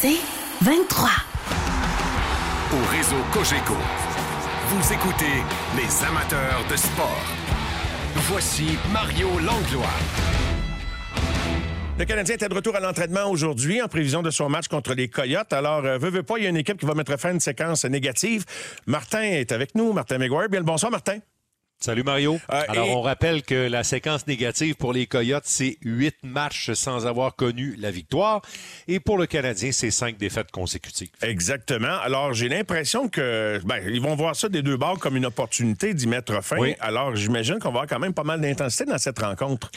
C'est 23. Au réseau Cogeco, vous écoutez les amateurs de sport. Voici Mario Langlois. Le Canadien était de retour à l'entraînement aujourd'hui en prévision de son match contre les Coyotes. Alors, euh, veux, veux pas, il y a une équipe qui va mettre fin à une séquence négative. Martin est avec nous, Martin McGuire. Bien le bonsoir, Martin. Salut Mario. Euh, Alors, et- on rappelle que la séquence négative pour les Coyotes, c'est huit matchs sans avoir connu la victoire. Et pour le Canadien, c'est cinq défaites consécutives. Exactement. Alors, j'ai l'impression que ben, ils vont voir ça des deux bords comme une opportunité d'y mettre fin. Oui. Alors, j'imagine qu'on va avoir quand même pas mal d'intensité dans cette rencontre.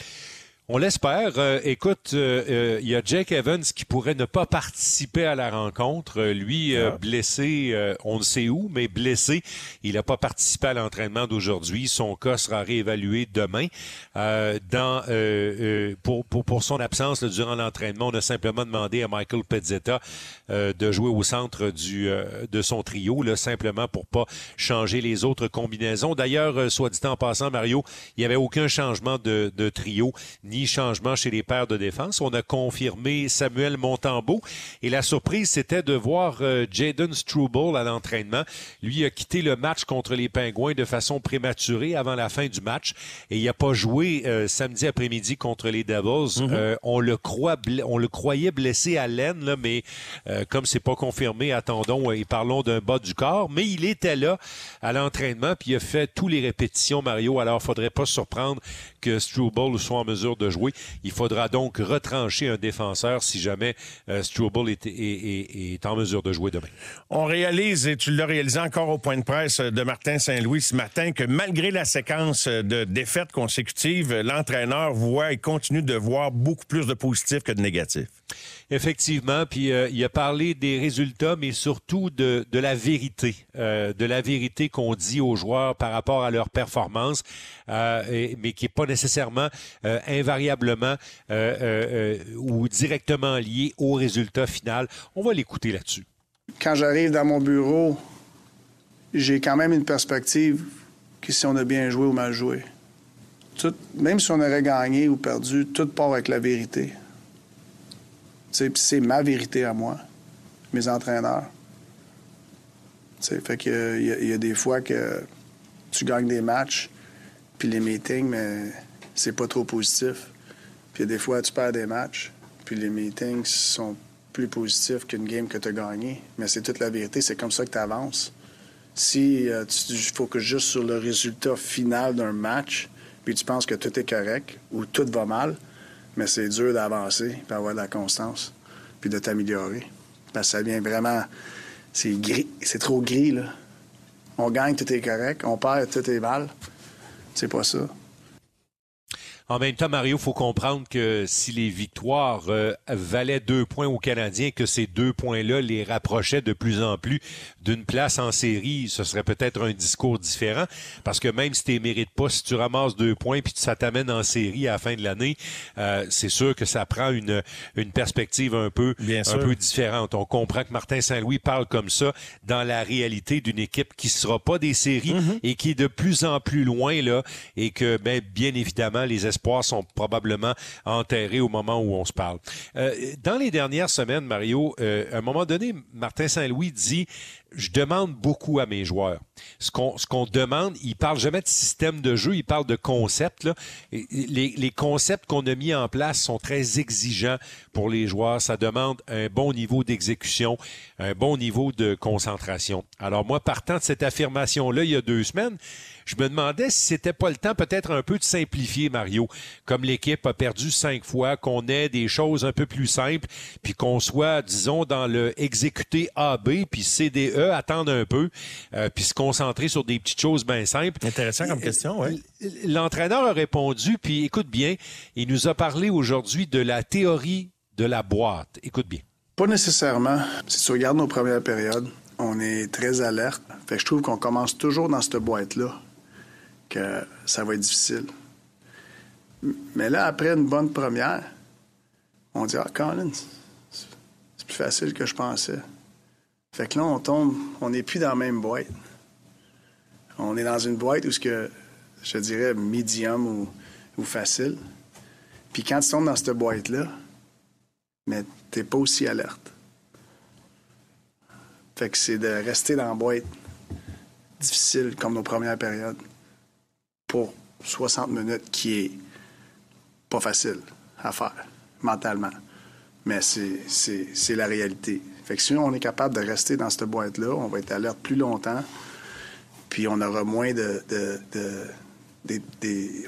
On l'espère. Euh, écoute, euh, euh, il y a Jake Evans qui pourrait ne pas participer à la rencontre. Lui, Ah. blessé, on ne sait où, mais blessé, il n'a pas participé à l'entraînement d'aujourd'hui. Son cas sera réévalué demain. Dans, pour, pour, pour son absence là, durant l'entraînement, on a simplement demandé à Michael Pezzetta de jouer au centre du, de son trio, là, simplement pour pas changer les autres combinaisons. D'ailleurs, soit dit en passant, Mario, il n'y avait aucun changement de, de trio, ni changement chez les paires de défense. On a confirmé Samuel Montembeau et la surprise, c'était de voir euh, Jaden Struble à l'entraînement. Lui a quitté le match contre les Pingouins de façon prématurée avant la fin du match et il n'a pas joué euh, samedi après-midi contre les Devils. Euh, on le croit, ble- on le croyait blessé à l'aine, là, mais comme c'est pas confirmé, attendons et parlons d'un bas du corps. Mais il était là à l'entraînement puis il a fait tous les répétitions, Mario. Alors, faudrait pas se surprendre que Struble soit en mesure de jouer. Il faudra donc retrancher un défenseur si jamais euh, Struble est, est- est- est en mesure de jouer demain. On réalise, et tu l'as réalisé encore au point de presse de Martin Saint-Louis ce matin, que malgré la séquence de défaites consécutives, l'entraîneur voit et continue de voir beaucoup plus de positifs que de négatifs. Effectivement, puis euh, il a parlé des résultats, mais surtout de, de la vérité, euh, de la vérité qu'on dit aux joueurs par rapport à leur performance, euh, et- mais qui n'est pas nécessairement euh, invariablement euh, euh, ou directement lié au résultat final. On va l'écouter là-dessus. quand j'arrive dans mon bureau, j'ai quand même une perspective que si on a bien joué ou mal joué. Même si on aurait gagné ou perdu, tout part avec la vérité. C'est ma vérité à moi, mes entraîneurs. Tu sais, fait y, y a des fois que tu gagnes des matchs, puis les meetings, mais c'est pas trop positif. Puis des fois, tu perds des matchs, puis les meetings sont plus positifs qu'une game que tu as gagnée. Mais c'est toute la vérité, c'est comme ça que tu avances. Si euh, tu focuses juste sur le résultat final d'un match, puis tu penses que tout est correct ou tout va mal, mais c'est dur d'avancer, puis avoir de la constance, puis de t'améliorer. Parce que ça vient vraiment... C'est gris, c'est trop gris, là. On gagne, tout est correct. On perd, tout est mal. C'est pas ça. En même temps, Mario, faut comprendre que si les victoires euh, valaient deux points aux Canadiens, que ces deux points-là les rapprochaient de plus en plus d'une place en série, ce serait peut-être un discours différent. Parce que même si tu mérites pas, si tu ramasses deux points puis ça t'amène en série à la fin de l'année, euh, c'est sûr que ça prend une, une perspective un peu, Bien un sûr. peu différente. On comprend que Martin Saint-Louis parle comme ça dans la réalité d'une équipe qui sera pas des séries Mm-hmm. et qui est de plus en plus loin là et que ben, bien évidemment les espoirs sont probablement enterrés au moment où on se parle. Euh, dans les dernières semaines, Mario, euh, à un moment donné, Martin Saint-Louis dit je demande beaucoup à mes joueurs. Ce qu'on ce demande, il parle jamais de système de jeu, il parle de concept. Là. Les, les concepts qu'on a mis en place sont très exigeants pour les joueurs. Ça demande un bon niveau d'exécution, un bon niveau de concentration. Alors moi, partant de cette affirmation-là il y a deux semaines, je me demandais si c'était pas le temps peut-être un peu de simplifier, Mario. Comme l'équipe a perdu cinq fois, qu'on ait des choses un peu plus simples, puis qu'on soit, disons, dans le exécuter AB, puis CDE, attendre un peu, euh, puis se concentrer sur des petites choses bien simples. Intéressant comme question, oui. L'entraîneur a répondu, puis écoute bien, il nous a parlé aujourd'hui de la théorie de la boîte. Écoute bien. Pas nécessairement. Si tu regardes nos premières périodes, on est très alerte. Fait que je trouve qu'on commence toujours dans cette boîte-là, que ça va être difficile. Mais là, après une bonne première, on dit Ah, Colin, c'est plus facile que je pensais. Fait que là, on tombe, on n'est plus dans la même boîte. On est dans une boîte où ce que je dirais medium ou, ou facile. Puis quand tu tombes dans cette boîte-là, mais t'es pas aussi alerte. Fait que c'est de rester dans la boîte difficile comme nos premières périodes pour 60 minutes qui est pas facile à faire mentalement. Mais c'est la réalité. Fait que si on est capable de rester dans cette boîte-là, on va être alerte plus longtemps, puis on aura moins de.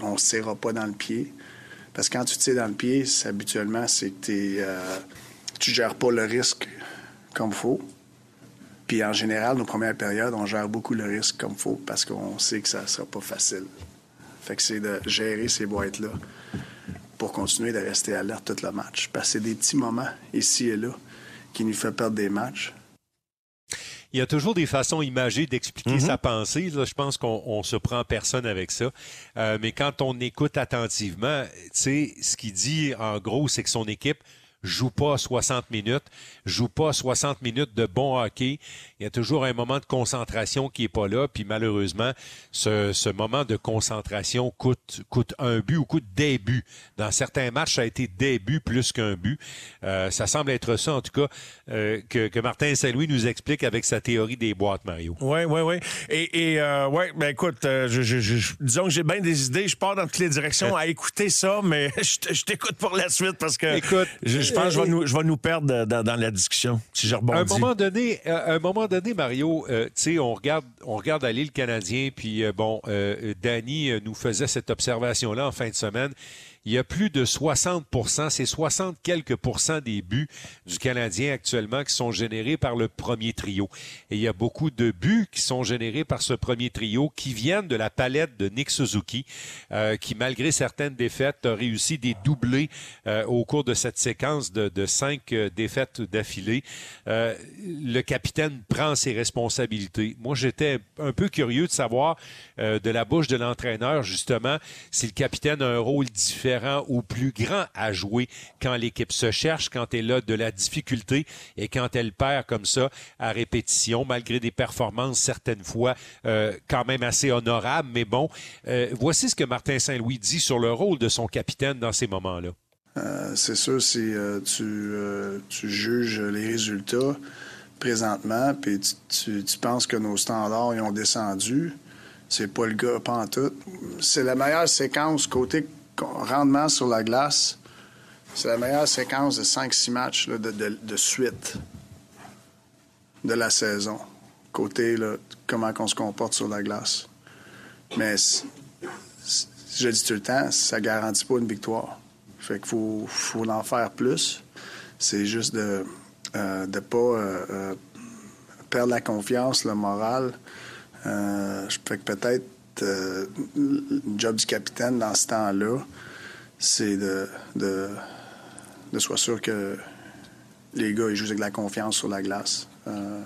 on ne se tirera pas dans le pied. Parce que quand tu tires dans le pied, habituellement, c'est que euh, tu ne gères pas le risque comme il faut. Puis en général, nos premières périodes, on gère beaucoup le risque comme il faut parce qu'on sait que ça ne sera pas facile. Fait que c'est de gérer ces boîtes-là pour continuer de rester alerte tout le match. Parce que c'est des petits moments ici et là qui nous font perdre des matchs. Il y a toujours des façons imagées d'expliquer mm-hmm. sa pensée. je pense qu'on se prend personne avec ça. Euh, mais quand on écoute attentivement, tu sais, ce qu'il dit en gros, c'est que son équipe joue pas 60 minutes, joue pas 60 minutes de bon hockey. Il y a toujours un moment de concentration qui est pas là. Puis malheureusement, ce, ce moment de concentration coûte, coûte un but ou coûte des buts. Dans certains matchs, ça a été des buts plus qu'un but. Euh, ça semble être ça, en tout cas, euh, que, que, Martin Saint-Louis nous explique avec sa théorie des boîtes, Mario. Oui, oui, oui. Et, et euh, ouais, ben écoute, je, je, je, disons que j'ai bien des idées. Je pars dans toutes les directions à écouter ça, mais je, t'écoute pour la suite parce que écoute, je, je pense que je vais, nous, je vais nous perdre dans, dans la discussion si je rebondis. À un moment donné, à un moment donné Mario, euh, tu sais, on regarde, on regarde aller le Canadien, puis euh, bon, euh, Danny nous faisait cette observation-là en fin de semaine il y a plus de 60% c'est 60 quelques pourcents des buts du Canadien actuellement qui sont générés par le premier trio. Et il y a beaucoup de buts qui sont générés par ce premier trio qui viennent de la palette de Nick Suzuki, euh, qui malgré certaines défaites a réussi des doublés euh, au cours de cette séquence de, cinq euh, défaites d'affilée. le capitaine prend ses responsabilités. Moi, j'étais un peu curieux de savoir de la bouche de l'entraîneur justement si le capitaine a un rôle différent ou plus grand à jouer quand l'équipe se cherche, quand elle a de la difficulté et quand elle perd comme ça à répétition, malgré des performances certaines fois euh, quand même assez honorables. Mais bon, euh, voici ce que Martin Saint-Louis dit sur le rôle de son capitaine dans ces moments-là. Euh, c'est sûr, si tu, tu, juges les résultats présentement, puis tu, tu, penses que nos standards ils ont descendu, c'est pas le cas, pas en tout. C'est la meilleure séquence côté rendement sur la glace, c'est la meilleure séquence de 5-6 matchs de, suite de la saison. Côté comment on se comporte sur la glace. Mais je dis tout le temps, ça garantit pas une victoire. Fait qu'il faut, faut en faire plus. C'est juste de ne euh, pas euh, euh, perdre la confiance, le moral. je fait que peut-être le job du capitaine dans ce temps-là, c'est de, de, de sûr que les gars ils jouent avec de la confiance sur la glace. Euh,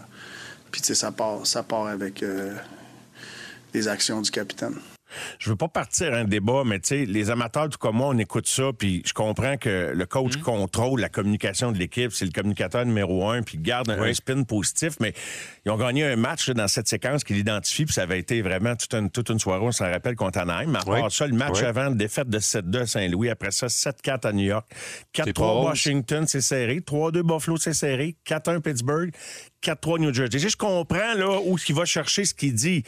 puis, ça part, ça part avec euh, les actions du capitaine je veux pas partir un débat, mais tu sais, les amateurs tout comme moi, on écoute ça, puis je comprends que le coach mhm. contrôle la communication de l'équipe, c'est le communicateur numéro un, puis garde un, spin positif, mais ils ont gagné un match dans cette séquence qu'il identifie, puis ça avait été vraiment toute une, toute une soirée, on s'en rappelle, contre Anaheim. À part ça, le match avant, défaite de 7-2 à Saint-Louis, après ça, 7-4 à New York, 4-3 Washington, c'est serré, 3-2 Buffalo, c'est serré, 4-1 Pittsburgh, 4-3 New Jersey. Je comprends là où il va chercher ce qu'il dit.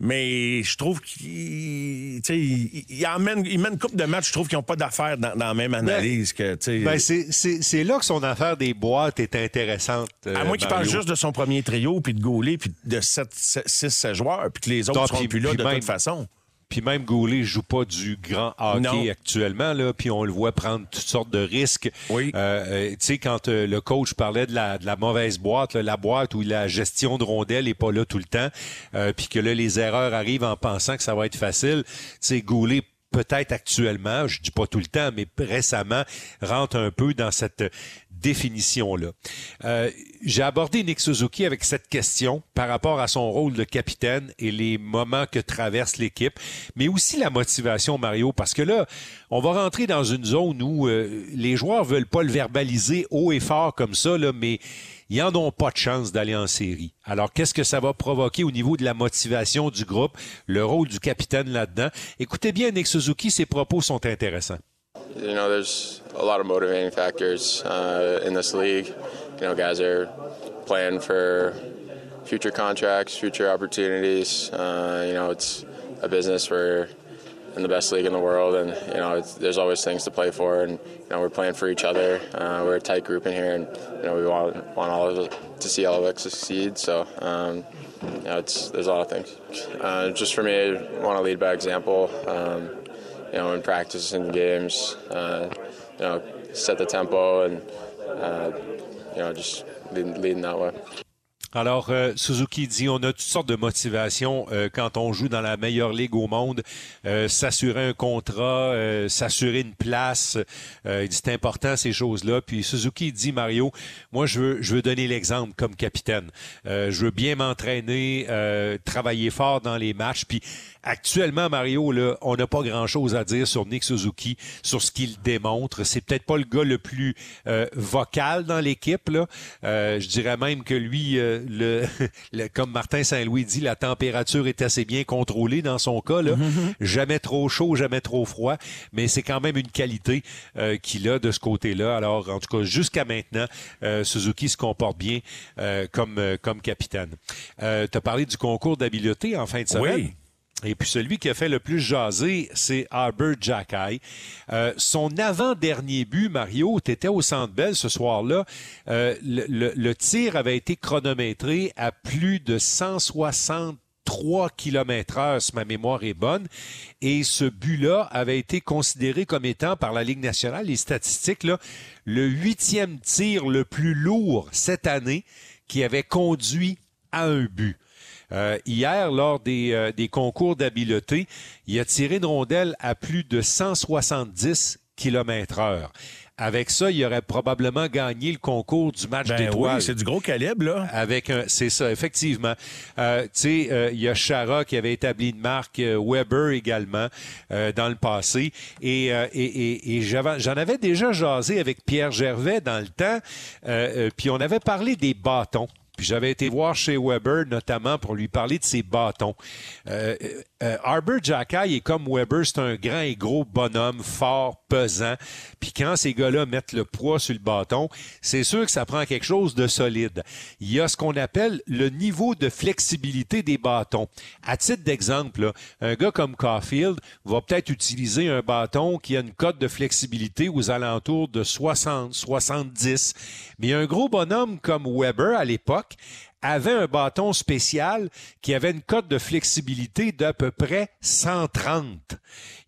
Mais je trouve qu'il il, emmène, il mène une couple de matchs, je trouve qu'ils n'ont pas d'affaires dans, la même ben, analyse que. Ben c'est là que son affaire des boîtes est intéressante. à moins qu'il parle juste de son premier trio, puis de Gaulet, puis de 6-7 joueurs, puis que les autres ne seront plus là de toute façon. Puis même Goulet joue pas du grand hockey actuellement, là, puis on le voit prendre toutes sortes de risques. Oui. Euh, euh, tu sais, quand euh, le coach parlait de la, de la mauvaise boîte, la boîte où la gestion de rondelles est pas là tout le temps, puis que là, les erreurs arrivent en pensant que ça va être facile, tu sais, Goulet peut-être actuellement, je dis pas tout le temps, mais récemment, rentre un peu dans cette définition-là. Euh, j'ai abordé Nick Suzuki avec cette question par rapport à son rôle de capitaine et les moments que traverse l'équipe, mais aussi la motivation, Mario, parce que là, on va rentrer dans une zone où euh, les joueurs veulent pas le verbaliser haut et fort comme ça, mais ils n'en ont pas de chance d'aller en série. Alors, qu'est-ce que ça va provoquer au niveau de la motivation du groupe, le rôle du capitaine là-dedans? Écoutez bien Nick Suzuki, ses propos sont intéressants. You know, there's a lot of motivating factors uh, in this league. You know, guys are playing for future contracts, future opportunities. Uh, you know, it's a business. We're in the best league in the world, and you know, there's always things to play for, and you know, we're playing for each other. Uh, we're a tight group in here, and you know, we want want all of us to see all of us succeed. So. Um, you know, it's, there's a lot of things. Uh, just for me, I want to lead by example. Um, you know, in practice and games, uh, you know, set the tempo and uh, you know, just leading, leading that way. Alors, euh, Suzuki dit, on a toutes sortes de motivations euh, quand on joue dans la meilleure ligue au monde. Euh, s'assurer un contrat, s'assurer une place, il dit, c'est important ces choses-là. Puis Suzuki dit, Mario, moi, je veux, je veux donner l'exemple comme capitaine. Je veux bien m'entraîner, travailler fort dans les matchs. Puis actuellement, Mario, là, on n'a pas grand-chose à dire sur Nick Suzuki, sur ce qu'il démontre. C'est peut-être pas le gars le plus vocal dans l'équipe. Là. Je dirais même que lui, le, le, comme Martin Saint-Louis dit, la température est assez bien contrôlée dans son cas. Là. Jamais trop chaud, jamais trop froid, mais c'est quand même une qualité euh, qu'il a de ce côté-là. Alors, en tout cas, jusqu'à maintenant, euh, Suzuki se comporte bien euh, comme, comme capitaine. tu as parlé du concours d'habileté en fin de semaine? Oui. Et puis celui qui a fait le plus jaser, c'est Albert Jackay. Euh, son avant-dernier but, Mario, tu étais au Centre Bell ce soir-là. Euh, le, le, le, tir avait été chronométré à plus de 163 km heure, si ma mémoire est bonne. Et ce but-là avait été considéré comme étant par la Ligue nationale, les statistiques, là, le huitième tir le plus lourd cette année qui avait conduit à un but. Euh, hier, lors des, euh, des concours d'habileté, il a tiré une rondelle à plus de 170 km heure. Avec ça, il aurait probablement gagné le concours du match ben d'étoiles. Oui, c'est du gros calibre, là. Avec un, c'est ça, effectivement. Euh, tu sais, euh, il y a Chara qui avait établi une marque, euh, Weber également dans le passé, et, et, et, et j'en avais déjà jasé avec Pierre Gervais dans le temps, puis on avait parlé des bâtons. Puis j'avais été voir chez Weber notamment pour lui parler de ses bâtons. Euh, euh, Arbor Jackay est comme Weber, c'est un grand et gros bonhomme, fort, pesant. Puis quand ces gars-là mettent le poids sur le bâton, c'est sûr que ça prend quelque chose de solide. Il y a ce qu'on appelle le niveau de flexibilité des bâtons. À titre d'exemple, un gars comme Caulfield va peut-être utiliser un bâton qui a une cote de flexibilité aux alentours de 60, 70. Mais un gros bonhomme comme Weber à l'époque book. Avait un bâton spécial qui avait une cote de flexibilité d'à peu près 130.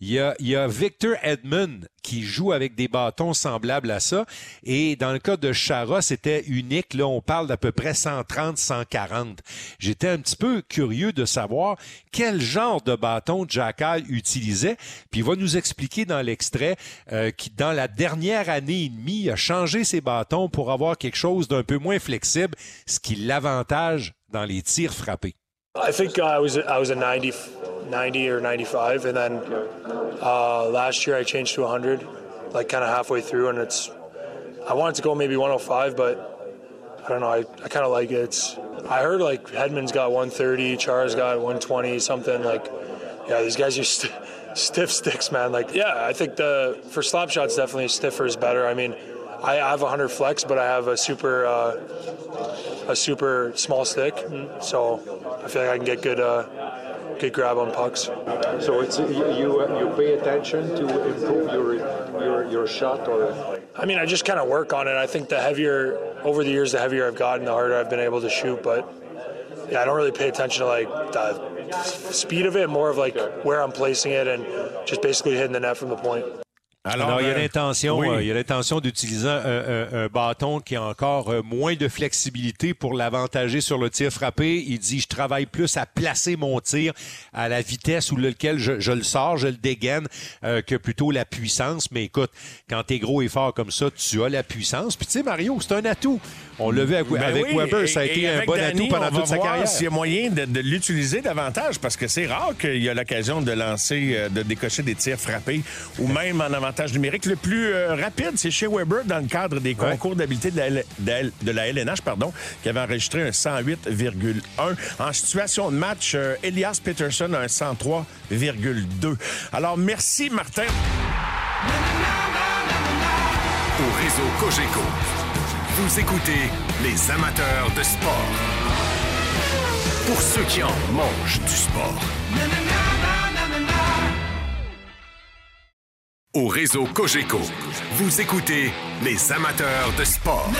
Il y a, Victor Edmund qui joue avec des bâtons semblables à ça. Et dans le cas de Chara, c'était unique. Là, on parle d'à peu près 130, 140. J'étais un petit peu curieux de savoir quel genre de bâton Jackal utilisait. Puis il va nous expliquer dans l'extrait euh, qu'il, dans la dernière année et demie, a changé ses bâtons pour avoir quelque chose d'un peu moins flexible, ce qui l'avantage dans les tirs frappés. I think I was I was a 90, 90 or 95, and then uh, last year I changed to 100, like kind of halfway through, and it's I wanted to go maybe 105, but I don't know. I, I kind of like it. It's, I heard like Hedman's got 130, Char's got 120, something like. Yeah, these guys are st- stiff sticks, man. Like, yeah, I think the for slap shots definitely stiffer is better. I mean, I have a 100 flex, but I have a super uh, a super small stick, so I feel like I can get good uh, good grab on pucks. So it's you you pay attention to improve your your your shot, or I mean, I just kind of work on it. I think the heavier over the years, the heavier I've gotten, the harder I've been able to shoot. But yeah, I don't really pay attention to like the speed of it, more of like where I'm placing it and just basically hitting the net from the point. Alors, Alors, il y a l'intention, oui. euh, il y a l'intention d'utiliser un, un, un, bâton qui a encore euh, moins de flexibilité pour l'avantager sur le tir frappé. Il dit, je travaille plus à placer mon tir à la vitesse où lequel je, je le sors, je le dégaine, euh, que plutôt la puissance. Mais écoute, quand t'es gros et fort comme ça, tu as la puissance. Puis tu sais, Mario, c'est un atout. On l'a vu avec, ben avec oui, Weber, ça a été un bon Danny, atout pendant toute sa carrière. S'il y a moyen de, de l'utiliser davantage, parce que c'est rare qu'il y a l'occasion de lancer, de décocher des tirs frappés, ou même en avantage numérique. Le plus euh, rapide, c'est chez Weber dans le cadre des concours ouais. d'habileté de, la, de, de la LNH, pardon, qui avait enregistré un 108,1. En situation de match, euh, Elias Peterson a un 103,2. Alors, merci, Martin. Au réseau Cogeco, vous écoutez les amateurs de sport. pour ceux qui en mangent du sport. Au réseau Cogeco, vous écoutez les amateurs de sport.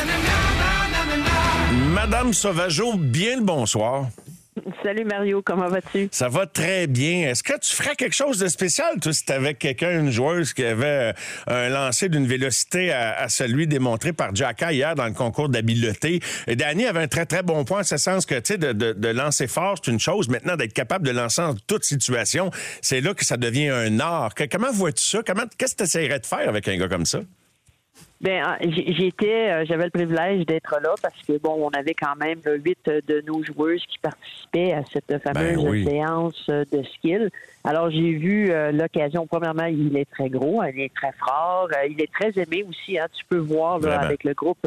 Madame Sauvageau, bien le bonsoir. Salut Mario, comment vas-tu? Ça va très bien. Est-ce que tu ferais quelque chose de spécial, toi, si tu avec quelqu'un, une joueuse qui avait euh, un lancer d'une vélocité à, celui démontré par Jacka hier dans le concours d'habileté? Et Danny avait un très, très bon point en ce sens que, tu sais, de, de, lancer fort, c'est une chose. Maintenant, d'être capable de lancer en toute situation, c'est là que ça devient un art. comment vois-tu ça? Comment, qu'est-ce que tu essaierais de faire avec un gars comme ça? Ben, ah, j'étais, euh, j'avais le privilège d'être là parce que bon, on avait quand même huit de nos joueuses qui participaient à cette ben fameuse séance euh, de skill. Alors j'ai vu euh, l'occasion. Premièrement, il est très gros, il est très fort, il est très aimé aussi. Hein, tu peux voir avec le groupe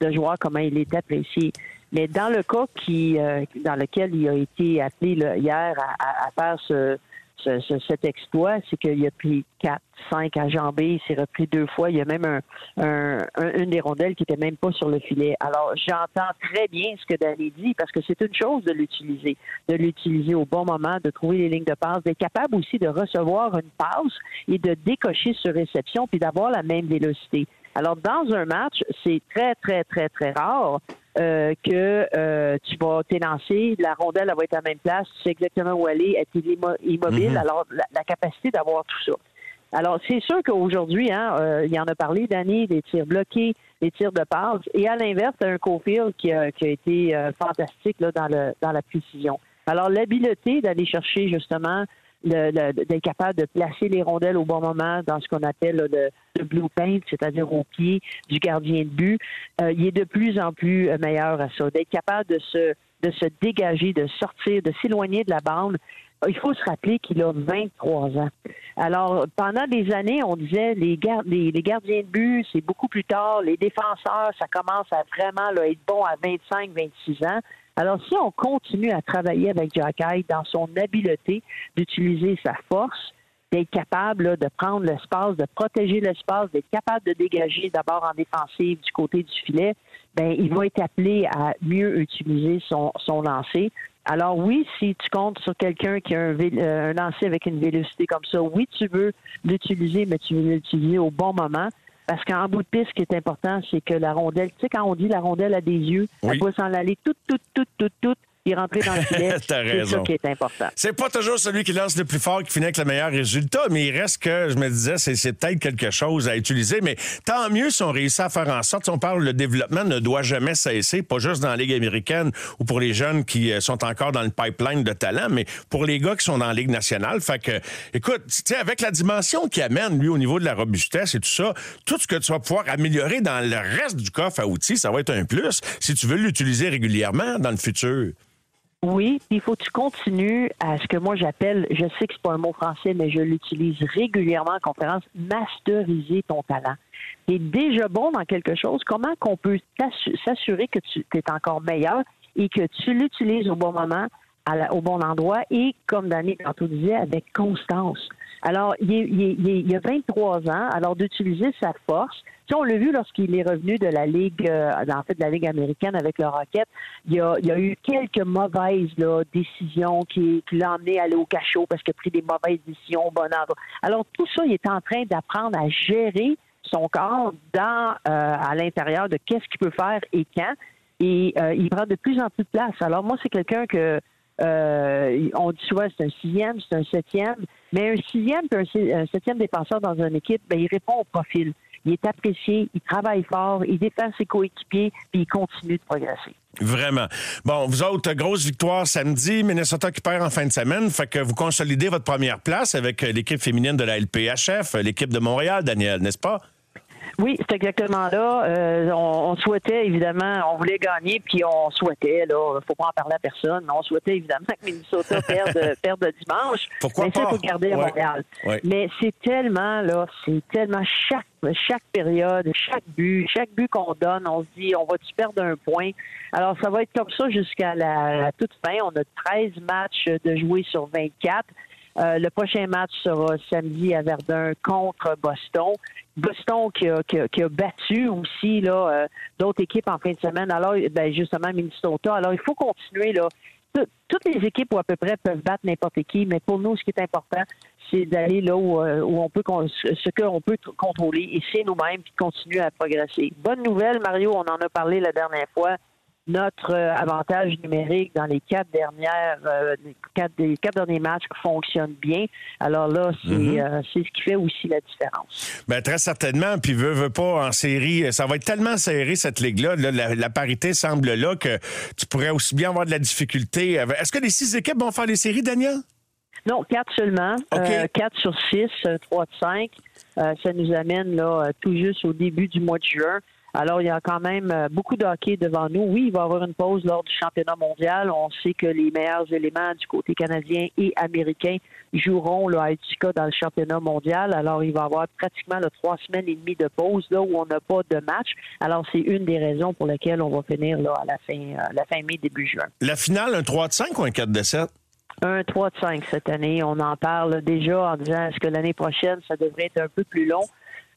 de joueurs comment il est apprécié. Mais dans le cas qui, dans lequel il a été appelé hier à, à faire ce cet exploit, c'est qu'il a pris quatre, cinq à jambées, il s'est repris deux fois. Il y a même un, une des rondelles qui était même pas sur le filet. Alors, j'entends très bien ce que Danny dit parce que c'est une chose de l'utiliser, de l'utiliser au bon moment, de trouver les lignes de passe, d'être capable aussi de recevoir une passe et de décocher sur réception puis d'avoir la même vélocité. Alors, dans un match, c'est très, très, très, très rare euh, que euh, tu vas t'élancer, la rondelle elle va être à la même place, tu sais exactement où est, elle est immobile, mhm. alors la, capacité d'avoir tout ça. Alors, c'est sûr qu'aujourd'hui, hein, euh, il y en a parlé, Danny, des tirs bloqués, des tirs de passe, et à l'inverse, tu un Cofield qui a, qui a été fantastique là, dans, le, dans la précision. Alors, l'habileté d'aller chercher justement d'être capable de placer les rondelles au bon moment dans ce qu'on appelle le, blue paint, c'est-à-dire au pied du gardien de but. Euh, il est de plus en plus euh, meilleur à ça, d'être capable de se, dégager, de sortir, de s'éloigner de la bande. Il faut se rappeler qu'il a 23 ans. Alors, pendant des années, on disait les, les, les gardiens de but, c'est beaucoup plus tard. Les défenseurs, ça commence à vraiment être bon à 25, 26 ans. Alors, si on continue à travailler avec Jack dans son habileté d'utiliser sa force, d'être capable de prendre l'espace, de protéger l'espace, d'être capable de dégager d'abord en défensive du côté du filet, ben il va être appelé à mieux utiliser son, son lancer. Alors oui, si tu comptes sur quelqu'un qui a un, euh, un lancer avec une vélocité comme ça, oui, tu veux l'utiliser, mais tu veux l'utiliser au bon moment. Parce qu'en bout de piste, ce qui est important, c'est que la rondelle, tu sais, quand on dit la rondelle a des yeux, elle doit s'en aller toute, toute, toute, toute, toute, puis rentrer dans le filet. c'est ça qui est important. C'est pas toujours celui qui lance le plus fort qui finit avec le meilleur résultat, mais il reste que, je me disais, c'est, peut-être quelque chose à utiliser. Mais tant mieux si on réussit à faire en sorte, si on parle, le développement ne doit jamais cesser, pas juste dans la Ligue américaine ou pour les jeunes qui euh, sont encore dans le pipeline de talent, mais pour les gars qui sont dans la Ligue nationale. Fait que, écoute, avec la dimension qui amène, lui, au niveau de la robustesse et tout ça, tout ce que tu vas pouvoir améliorer dans le reste du coffre à outils, ça va être un plus si tu veux l'utiliser régulièrement dans le futur. Oui, il faut que tu continues à ce que moi j'appelle, je sais que c'est pas un mot français, mais je l'utilise régulièrement en conférence, masteriser ton talent. Tu es déjà bon dans quelque chose, comment qu'on peut s'assurer que tu es encore meilleur et que tu l'utilises au bon moment, au bon endroit et, comme Danny tantôt disait, avec constance? Alors, il, il, a 23 ans, alors d'utiliser sa force. Tu on l'a vu lorsqu'il est revenu de la Ligue, euh, en fait, de la Ligue américaine avec le Rocket. Il y a, il a eu quelques mauvaises décisions qui, qui l'ont emmené à aller au cachot parce qu'il a pris des mauvaises décisions au bon endroit. Alors, tout ça, il est en train d'apprendre à gérer son corps dans, euh, à l'intérieur de qu'est-ce qu'il peut faire et quand. Et euh, il prend de plus en plus de place. Alors, moi, c'est quelqu'un que euh, on dit souvent c'est un sixième, c'est un septième, mais un sixième et un, septième défenseur dans une équipe, ben, il répond au profil. Il est apprécié, il travaille fort, il défend ses coéquipiers, puis il continue de progresser. Vraiment. Bon, vous autres, grosse victoire samedi, Minnesota qui perd en fin de semaine, fait que vous consolidez votre première place avec l'équipe féminine de la LPHF, l'équipe de Montréal, Daniel, n'est-ce pas? Oui, c'est exactement là. Euh, on, souhaitait évidemment, on voulait gagner, puis on souhaitait, là, faut pas en parler à personne, on souhaitait évidemment que Minnesota perde, perde dimanche. Pourquoi mais pas? faut garder à Montréal. Mais c'est tellement, là, c'est tellement chaque, chaque période, chaque but, chaque but qu'on donne, on se dit, on va-tu perdre un point? Alors, ça va être comme ça jusqu'à la, toute fin. On a 13 matchs de jouer sur 24. Euh, le prochain match sera samedi à Verdun contre Boston. Boston qui a, qui a, battu aussi là euh, d'autres équipes en fin de semaine. Alors, ben, justement, Minnesota. Alors, il faut continuer là. toutes les équipes ou à peu près peuvent battre n'importe qui, mais pour nous, ce qui est important, c'est d'aller là où, euh, on peut ce qu'on peut contrôler, et c'est nous-mêmes, puis continuer à progresser. Bonne nouvelle, Mario, on en a parlé la dernière fois notre euh, avantage numérique dans les quatre dernières euh, quatre, derniers matchs fonctionne bien. Alors là, mhm. euh, c'est ce qui fait aussi la différence. Bien, très certainement. Puis veut, veut pas en série, ça va être tellement serré cette ligue-là. la, parité semble là que tu pourrais aussi bien avoir de la difficulté. Est-ce que les six équipes vont faire les séries, Daniel? Non, quatre seulement. quatre sur six, trois de cinq. ça nous amène là tout juste au début du mois de juin. Alors, il y a quand même euh, beaucoup de hockey devant nous. Oui, il va y avoir une pause lors du championnat mondial. On sait que les meilleurs éléments du côté canadien et américain joueront là, à Utica dans le championnat mondial. Alors, il va y avoir pratiquement trois semaines et demie de pause là où on n'a pas de match. Alors, c'est une des raisons pour lesquelles on va finir là, à la fin, euh, la fin mai, début juin. La finale, un 3 de 5 ou un 4 de 7? Un 3 de 5 cette année. On en parle déjà en disant est-ce que l'année prochaine, ça devrait être un peu plus long?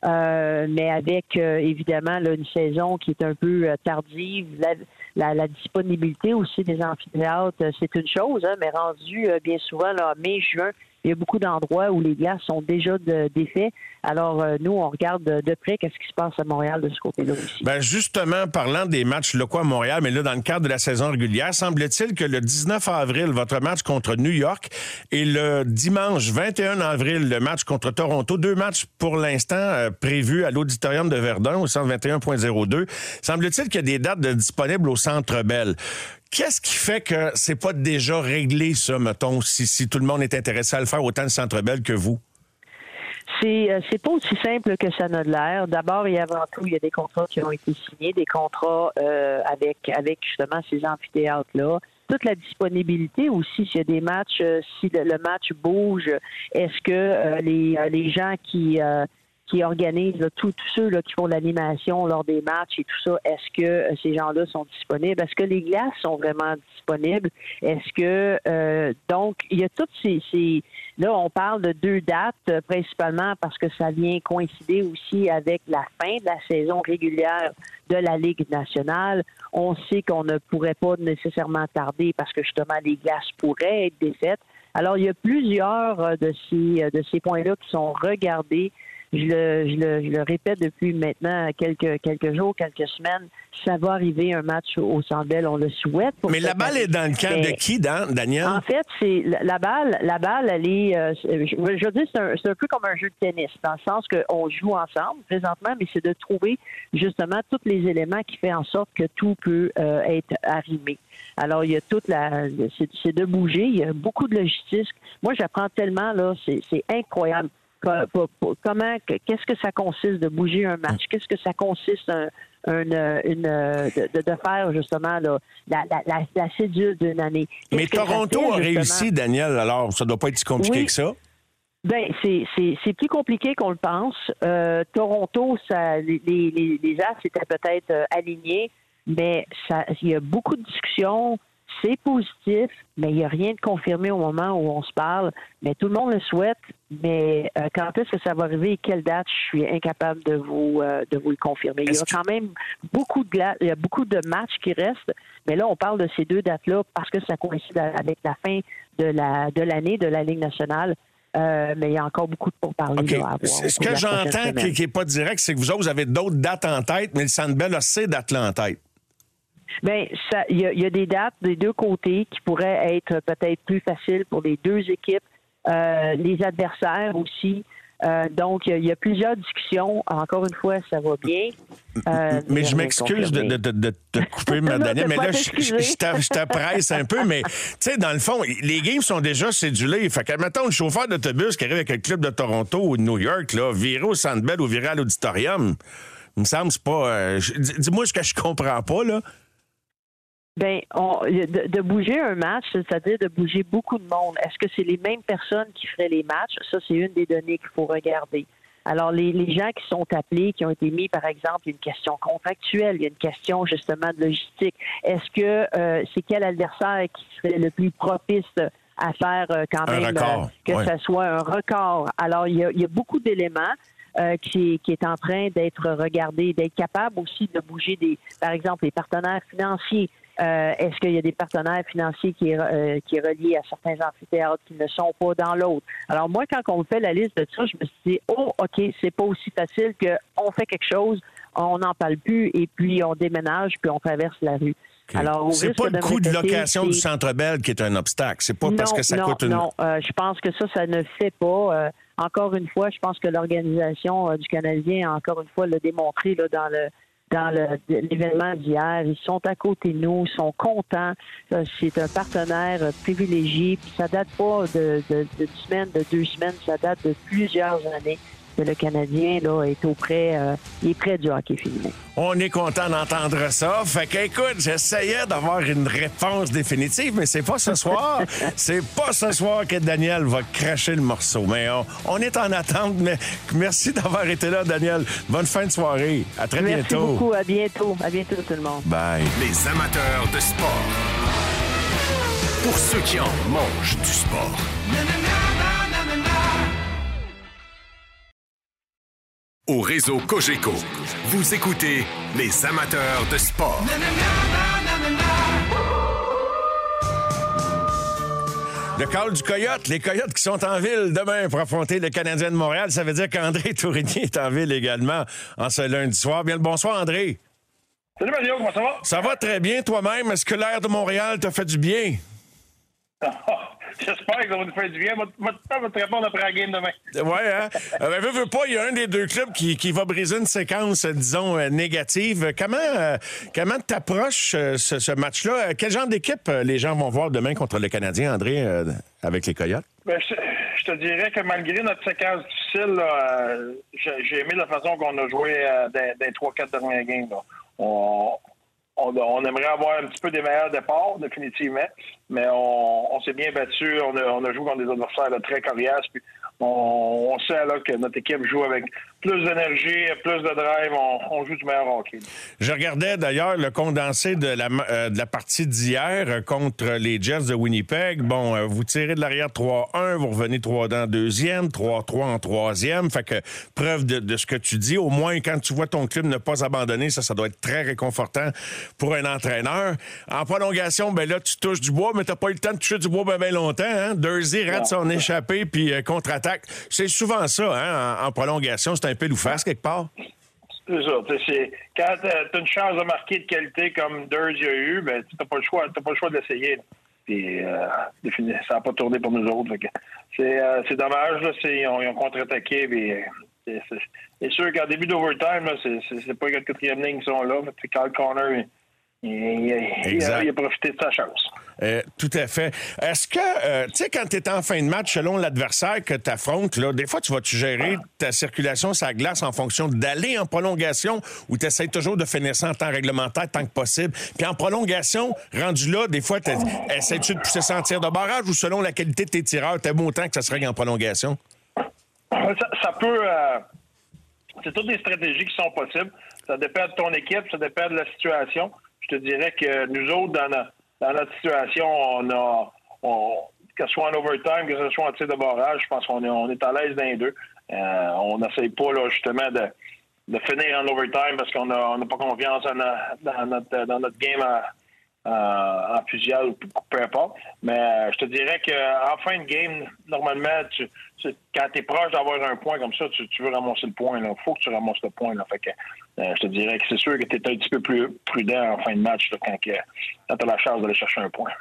Euh, mais avec euh, évidemment une saison qui est un peu euh, tardive, la, disponibilité aussi des amphithéâtres, c'est une chose, hein, mais rendu bien souvent là, mai, juin, il y a beaucoup d'endroits où les glaces sont déjà défaits. Alors, euh, nous, on regarde de, près qu'est-ce qui se passe à Montréal de ce côté-là aussi. Ben justement, parlant des matchs locaux à Montréal, mais là, dans le cadre de la saison régulière, semble-t-il que le 19 avril, votre match contre New York et le dimanche 21 avril, le match contre Toronto, deux matchs pour l'instant euh, prévus à l'auditorium de Verdun au centre 21.02. Semble-t-il qu'il y a des dates disponibles au centre Bell. Qu'est-ce qui fait que c'est pas déjà réglé, ça, mettons, si, si tout le monde est intéressé à le faire, autant le Centre Bell que vous? C'est euh, pas aussi simple que ça n'a l'air. D'abord et avant tout, il y a des contrats qui ont été signés, des contrats euh, avec avec justement ces amphithéâtres là. Toute la disponibilité aussi, s'il y a des matchs, euh, si le, match bouge, est-ce que les, les gens qui qui organisent tous ceux là, qui font l'animation lors des matchs et tout ça, est-ce que euh, ces gens-là sont disponibles? Est-ce que les glaces sont vraiment disponibles? Est-ce que euh, donc il y a toutes ces, ces, là on parle de deux dates euh, principalement parce que ça vient coïncider aussi avec la fin de la saison régulière de la Ligue nationale. On sait qu'on ne pourrait pas nécessairement tarder parce que justement les glaces pourraient être défaites. Alors il y a plusieurs de ces de ces points-là qui sont regardés je le, je le, je le répète depuis maintenant quelques, quelques jours, quelques semaines, ça va arriver un match au Sandel, on le souhaite. Mais la balle est dans le camp de qui, Daniel? En fait, c'est la balle, la balle, elle est, euh, je, veux dire, c'est un, un, peu comme un jeu de tennis, dans le sens qu'on joue ensemble présentement, mais c'est de trouver justement tous les éléments qui font en sorte que tout peut euh, être arrimé. Alors, il y a toute la, c'est de bouger, il y a beaucoup de logistique. Moi, j'apprends tellement, là, c'est incroyable comment, qu'est-ce que ça consiste de bouger un match? Qu'est-ce que ça consiste une, de, faire justement la, la, la, cédule d'une année? Mais Toronto a réussi, Daniel, alors ça doit pas être si compliqué que ça. Ben, c'est plus compliqué qu'on le pense. Euh, Toronto, ça, les, les, les As étaient peut-être euh, alignés, mais ça, il y a beaucoup de discussions c'est positif, mais il n'y a rien de confirmé au moment où on se parle. Mais tout le monde le souhaite. Mais euh, quand est-ce que ça va arriver et quelle date, je suis incapable de vous euh, de vous le confirmer. Il y a quand même beaucoup de il y a beaucoup de matchs qui restent. Mais là, on parle de ces deux dates-là parce que ça coïncide avec la fin de la de l'année de la Ligue nationale. Euh, mais il y a encore beaucoup de pourparlers okay. à avoir. Ce que j'entends qui n'est pas direct, c'est que vous autres, vous avez d'autres dates en tête, mais le Sandbell a ces dates-là en tête. Bien, il y, a des dates des deux côtés qui pourraient être peut-être plus faciles pour les deux équipes, euh, les adversaires aussi. Euh, donc, il y, a plusieurs discussions. Encore une fois, ça va bien. Euh, mais je m'excuse de, te couper, ma Danielle, mais là, je, je, un peu, mais tu sais, dans le fond, les games sont déjà cédulés. Fait que, mettons, le chauffeur d'autobus qui arrive avec le club de Toronto ou de New York, là, virer au Sandbell ou virer à l'auditorium, il me semble, c'est pas. Dis-moi ce que je comprends pas, là. Ben, de, bouger un match, c'est-à-dire de bouger beaucoup de monde. Est-ce que c'est les mêmes personnes qui feraient les matchs? Ça, c'est une des données qu'il faut regarder. Alors, les, gens qui sont appelés, qui ont été mis, par exemple, il y a une question contractuelle, il y a une question justement de logistique. Est-ce que c'est euh, quel adversaire qui serait le plus propice à faire euh, quand même euh, que ça soit un record? Alors, il y a, beaucoup d'éléments. qui, qui, est en train d'être regardé, d'être capable aussi de bouger des, par exemple, les partenaires financiers, Euh, est-ce qu'il y a des partenaires financiers qui, euh, qui relient à certains amphithéâtres qui ne sont pas dans l'autre? Alors moi, quand on fait la liste de ça, je me suis dit, oh, OK, c'est pas aussi facile qu'on fait quelque chose, on n'en parle plus, et puis on déménage, puis on traverse la rue. Alors, c'est pas le coût de location du Centre Bell qui est un obstacle. C'est pas parce que ça coûte une. Non, euh, je pense que ça, ça ne fait pas. encore une fois, je pense que l'organisation du Canadien, encore une fois, l'a démontré là, dans le dans l'événement d'hier. Ils sont à côté de nous, ils sont contents. Euh, c'est un partenaire privilégié. Ça date pas de, de, de, semaines, de deux semaines, ça date de plusieurs années le Canadien là, est auprès, euh, est près du hockey féminin. On est content d'entendre ça. Fait que, écoute, j'essayais d'avoir une réponse définitive, mais c'est pas ce soir. c'est pas ce soir que Daniel va cracher le morceau. Mais on, est en attente. Mais merci d'avoir été là, Daniel. Bonne fin de soirée. À très bientôt. Merci beaucoup. À bientôt. À bientôt, tout le monde. Bye. Les amateurs de sport. Pour ceux qui en mangent du sport. Au réseau Cogeco. Vous écoutez les amateurs de sport. Le call du Coyote, les Coyotes qui sont en ville demain pour affronter le Canadien de Montréal, ça veut dire qu'André Tourigny est en ville également en ce lundi soir. Bien le bonsoir, André. Salut Mario, comment ça va? Ça va très bien toi-même? Est-ce que l'air de Montréal t'a fait du bien? J'espère que ça va nous faire du bien. Je vais te répondre après la game demain. Oui, hein? Euh, veux, veux pas, il y a un des deux clubs qui, qui va briser une séquence, disons, euh, négative. Comment euh, comment t'approches ce, ce match-là? Quel genre d'équipe les gens vont voir demain contre le Canadien, André, avec les Coyotes? Ben, je, te dirais que malgré notre séquence difficile, j'ai aimé la façon qu'on a joué dans, les 3-4 dernières games. On, on, aimerait avoir un petit peu des meilleurs départs, définitivement, mais on, s'est bien battu. On a, joué contre des adversaires très coriaces. Puis on, sait là que notre équipe joue avec plus d'énergie, plus de drive, on, joue du meilleur hockey. Je regardais d'ailleurs le condensé de la, euh, de la partie d'hier euh, contre les Jets de Winnipeg. Bon, euh, vous tirez de l'arrière 3-1, vous revenez 3 dans deuxième, 3-3 en troisième. Fait que preuve de, ce que tu dis, au moins quand tu vois ton club ne pas abandonner, ça, ça doit être très réconfortant pour un entraîneur. En prolongation, ben là, tu touches du bois, mais t'as pas eu le temps de toucher du bois bien longtemps. Hein? Rate son échappé puis contre-attaque. C'est souvent ça, hein, en, prolongation. C'est un peu ou face quelque part? C'est ça. quand tu as une chance de marquer de qualité comme Durs a eu, ben, tu n'as pas le choix, choix d'essayer. Euh, ça n'a pas tourné pour nous autres. Euh, c'est dommage. Là, ils ont, contre-attaqué. C'est sûr qu'en début d'overtime, c'est pas les quatrième ligne qui sont là. Carl Connor, il, a, profité de sa chance. Euh, tout à fait. Est-ce que, euh, tu sais, quand tu es en fin de match, selon l'adversaire que tu affrontes, des fois, tu vas-tu gérer ta circulation sur la glace en fonction d'aller en prolongation ou tu essaies toujours de finir ça en temps réglementaire tant que possible? Puis en prolongation, rendu là, des fois, essaies-tu de pousser ça en tir de barrage ou selon la qualité de tes tireurs, t'aimes autant que ça serait en prolongation? Ça, peut. Euh, c'est toutes des stratégies qui sont possibles. Ça dépend de ton équipe, ça dépend de la situation je te dirais que nous autres, dans, notre situation, on a, que ce soit en overtime, que ce soit en tir de barrage, je pense qu'on est, on est à l'aise dans les deux. Euh, on n'essaye pas là, justement de, de finir en overtime parce qu'on n'a on pas confiance dans, notre, dans notre game en fusillade ou peu importe. Mais euh, je te dirais qu'en fin de game, normalement, quand tu es proche d'avoir un point comme ça, tu, veux ramasser le point. Il faut que tu ramasses le point. Là. Fait euh, je te dirais que c'est sûr que tu es un petit peu plus prudent en fin de match quand, tu as la chance d'aller chercher un point.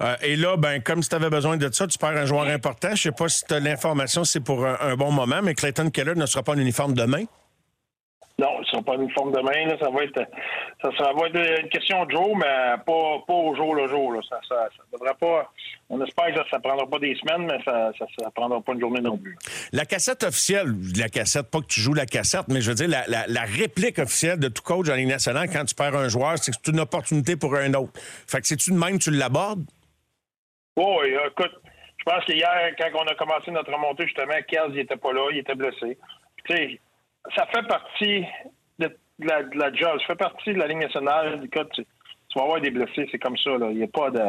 Euh, et là, ben, comme si tu avais besoin de ça, tu perds un joueur important. Je sais pas si tu as l'information, c'est pour un, bon moment, mais Clayton Keller ne sera pas en uniforme demain. Non, ils ne sont pas une forme de main. Ça, va être, ça, va être une question de jour, mais pas, pas au jour le jour. Ça, ça, devrait pas. On espère que ça ne prendra pas des semaines, mais ça ne prendra pas une journée non plus. La cassette officielle, la cassette, pas que tu joues la cassette, mais je veux dire, la, la, réplique officielle de tout coach en Ligue nationale, quand tu perds un joueur, c'est que c'est une opportunité pour un autre. Fait que c'est-tu de même tu l'abordes? Oui, écoute, je pense qu'hier, quand on a commencé notre remontée, justement, Kels, il était pas là, il était blessé. Tu sais, ça fait partie de, la, job, ça fait partie de la ligne nationale. Du tu, vas avoir des blessés, c'est comme ça. Il n'y a pas de.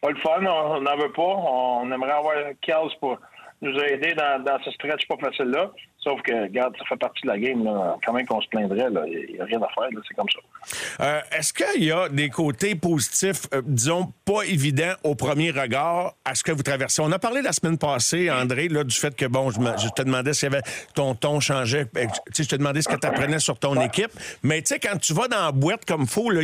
Pas le fun, on n'en veut pas. On aimerait avoir Kels pour nous aider dans, ce stretch pas facile-là. Sauf que, regarde, ça fait partie de la game. Là. Quand même qu'on se plaindrait, il n'y a rien à faire. C'est comme ça. Euh, est-ce qu'il y a des côtés positifs, euh, disons, pas évidents au premier regard à ce que vous traversez? On a parlé la semaine passée, André, là, du fait que, bon, je, je te demandais si ton ton changeait. Ben, je te demandais ce que tu apprenais sur ton équipe. Mais tu sais, quand tu vas dans la boîte comme faut, là,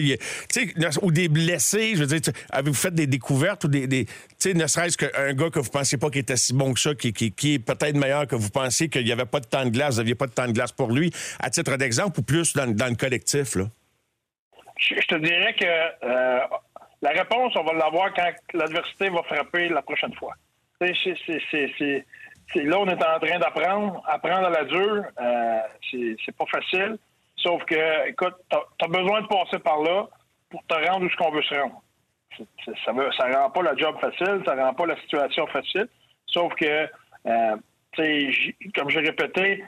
ou des blessés, je veux dire, avez-vous fait des découvertes ou des. des ne serait-ce qu'un gars que vous ne pensiez pas qu'il était si bon que ça, qui, qui, est peut-être meilleur que vous pensiez, qu'il n'y avait pas de temps de glace, vous n'aviez pas de temps de glace pour lui, à titre d'exemple, ou plus dans, le collectif? Là? Je, te dirais que euh, la réponse, on va l'avoir quand l'adversité va frapper la prochaine fois. C'est, là, on est en train d'apprendre, apprendre à la dure. Euh, c'est, pas facile. Sauf que, écoute, tu as, besoin de passer par là pour te rendre où ce qu'on veut se rendre. ça ne rend pas la job facile, ça rend pas la situation facile. Sauf que, euh, comme j'ai répété,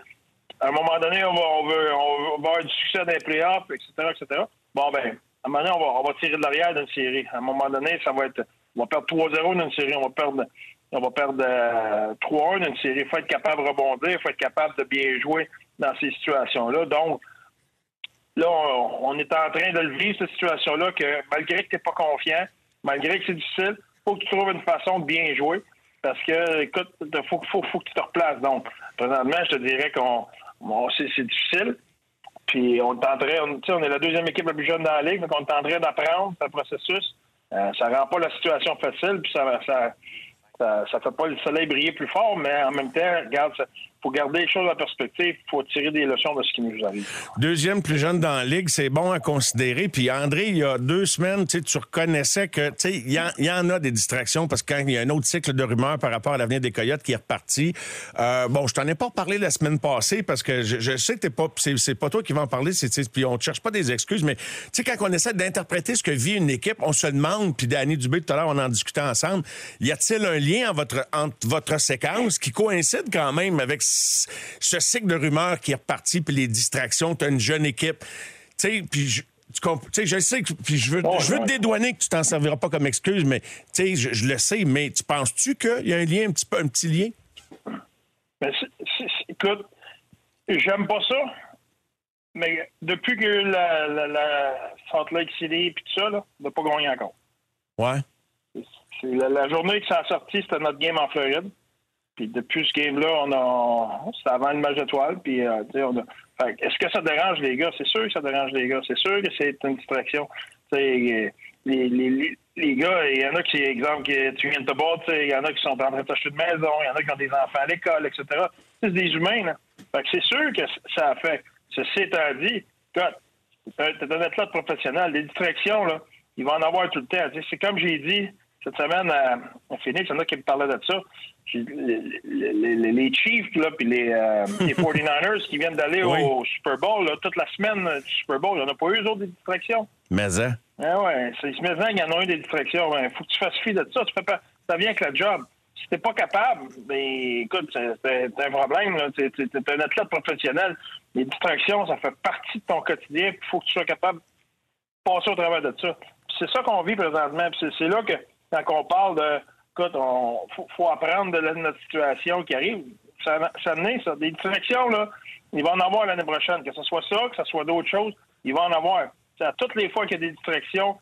à un moment donné, on va, avoir du succès dans les playoffs, etc., etc. Bon, ben, à un moment donné, on va, tirer de l'arrière d'une série. À un moment donné, ça va être, on va perdre 3-0 d'une série, on va perdre, on va perdre 3-1 euh, d'une série. Il faut être capable de rebondir, il faut être capable de bien jouer dans ces situations-là. Donc, là, on, est en train de vivre, cette situation-là, que malgré que tu n'es pas confiant, malgré que c'est difficile, il faut que tu trouves une façon de bien jouer. Parce que, écoute, il faut, que tu te replaces. Donc, présentement, je te dirais qu'on c'est, difficile. Puis on est en train, on, on est la deuxième équipe la plus jeune dans la ligue, donc on est en train d'apprendre ce processus. Euh, ça rend pas la situation facile, puis ça, ça, ça, ça, fait pas le soleil briller plus fort, mais en même temps, regarde, faut garder les choses en perspective. Il faut tirer des leçons de ce qui nous arrive. Deuxième plus jeune dans la Ligue, c'est bon à considérer. Puis André, il y a deux semaines, tu reconnaissais que il y, en a des distractions parce que quand il y a un autre cycle de rumeurs par rapport à l'avenir des Coyotes qui est reparti. Euh, bon, je t'en ai pas parlé la semaine passée parce que je, sais que t'es pas, c'est pas toi qui vas en parler. Puis on ne cherche pas des excuses, mais quand on essaie d'interpréter ce que vit une équipe, on se demande. Puis Danny Dubé tout à l'heure, on en discutait ensemble. Y a-t-il un lien entre votre, entre votre séquence qui coïncide quand même avec ce cycle de rumeurs qui est reparti, puis les distractions, tu as une jeune équipe. Tu sais, puis je, tu je sais que puis je veux, je veux te dédouaner que tu t'en serviras pas comme excuse, mais tu sais, je, le sais, mais tu penses-tu qu'il y a un lien, un petit peu, un petit lien? Ben, écoute, j'aime pas ça, mais depuis que la, la, la Salt Lake City et tout ça, là, on n'a pas gagné encore. Ouais. La, la, journée que ça a sorti, c'était notre game en Floride. Puis depuis ce game-là, on a. C'était avant le match d'étoiles. Puis, euh. Est-ce que ça dérange les gars? C'est sûr que ça dérange les gars. C'est sûr que c'est une distraction. Les, les, les, gars, il y en a qui, exemple, qui, tu viens de te battre, il y en a qui sont en train de t'acheter de maison, il y en a qui ont des enfants à l'école, etc. C'est des humains, là. Fait que c'est sûr que ça affecte. Ceci étant dit, tu es un athlète professionnel. Les distractions, là, il va en avoir tout le temps. C'est comme j'ai dit cette semaine à, Phoenix, il y en a qui me parlaient de ça les, les, Chiefs là, puis les, euh, les 49ers qui viennent d'aller au Super Bowl là, toute la semaine du Super Bowl, il n'y en a pas eu eux autres des distractions. Mais hein? Ah ouais, c'est mais il y en a eu des distractions. Il faut que tu fasses fi de ça. Tu pas, ça vient avec la job. Si t'es pas capable, ben écoute, c'est un problème. Tu es, un athlète professionnel. Les distractions, ça fait partie de ton quotidien. Il faut que tu sois capable de passer au travers de ça. C'est ça qu'on vit présentement. C'est là que quand on parle de écoute, il faut, apprendre de notre situation qui arrive. Ça, ça ça. Des distractions, là, il va en avoir l'année prochaine. Que ce soit ça, que ce soit d'autres choses, il va en avoir. À toutes les fois qu'il y a des distractions,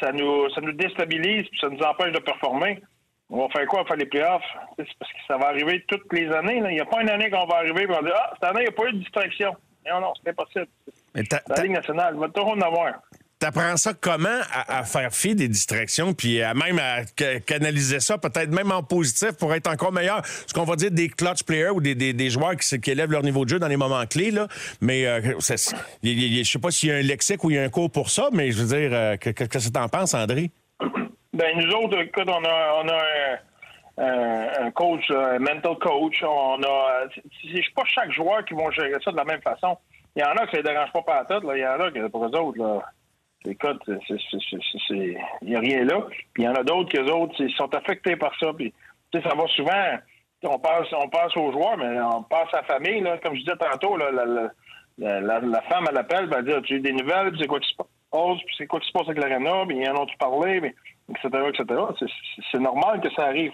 ça nous, ça nous déstabilise ça nous empêche de performer. On va faire quoi? On va faire les playoffs. C'est parce que ça va arriver toutes les années. Il n'y a pas une année qu'on va arriver et on va dire Ah, cette année, il n'y a pas eu de distraction. Non, non, c'est impossible. La Ligue nationale, il va toujours en avoir. T'apprends ça comment à, faire fi des distractions, puis à même à canaliser ça, peut-être même en positif pour être encore meilleur? Ce qu'on va dire des clutch players ou des, des, joueurs qui, élèvent leur niveau de jeu dans les moments clés. Là. Mais euh, je sais pas s'il y a un lexique ou il y a un cours pour ça, mais je veux dire, euh, qu'est-ce que tu en penses, André? Ben nous autres, écoute, on a, on a un, coach, un mental coach. On a, c'est pas chaque joueur qui va gérer ça de la même façon. Il y en a qui ne les dérange pas par la tête. Il y en a qui, pour eux autres, écoute, il n'y a rien là. Puis il y en a d'autres qui autres, ils sont affectés par ça. Puis, ça va souvent, on passe, on passe aux joueurs, mais on passe à la famille. Là. Comme je disais tantôt, la, la, la, femme, elle appelle, elle dire Tu as des nouvelles, puis c'est quoi qui se passe, puis c'est quoi qui se passe avec l'arena, puis ils en ont-tu parlé, mais, etc., etc. C'est normal que ça arrive.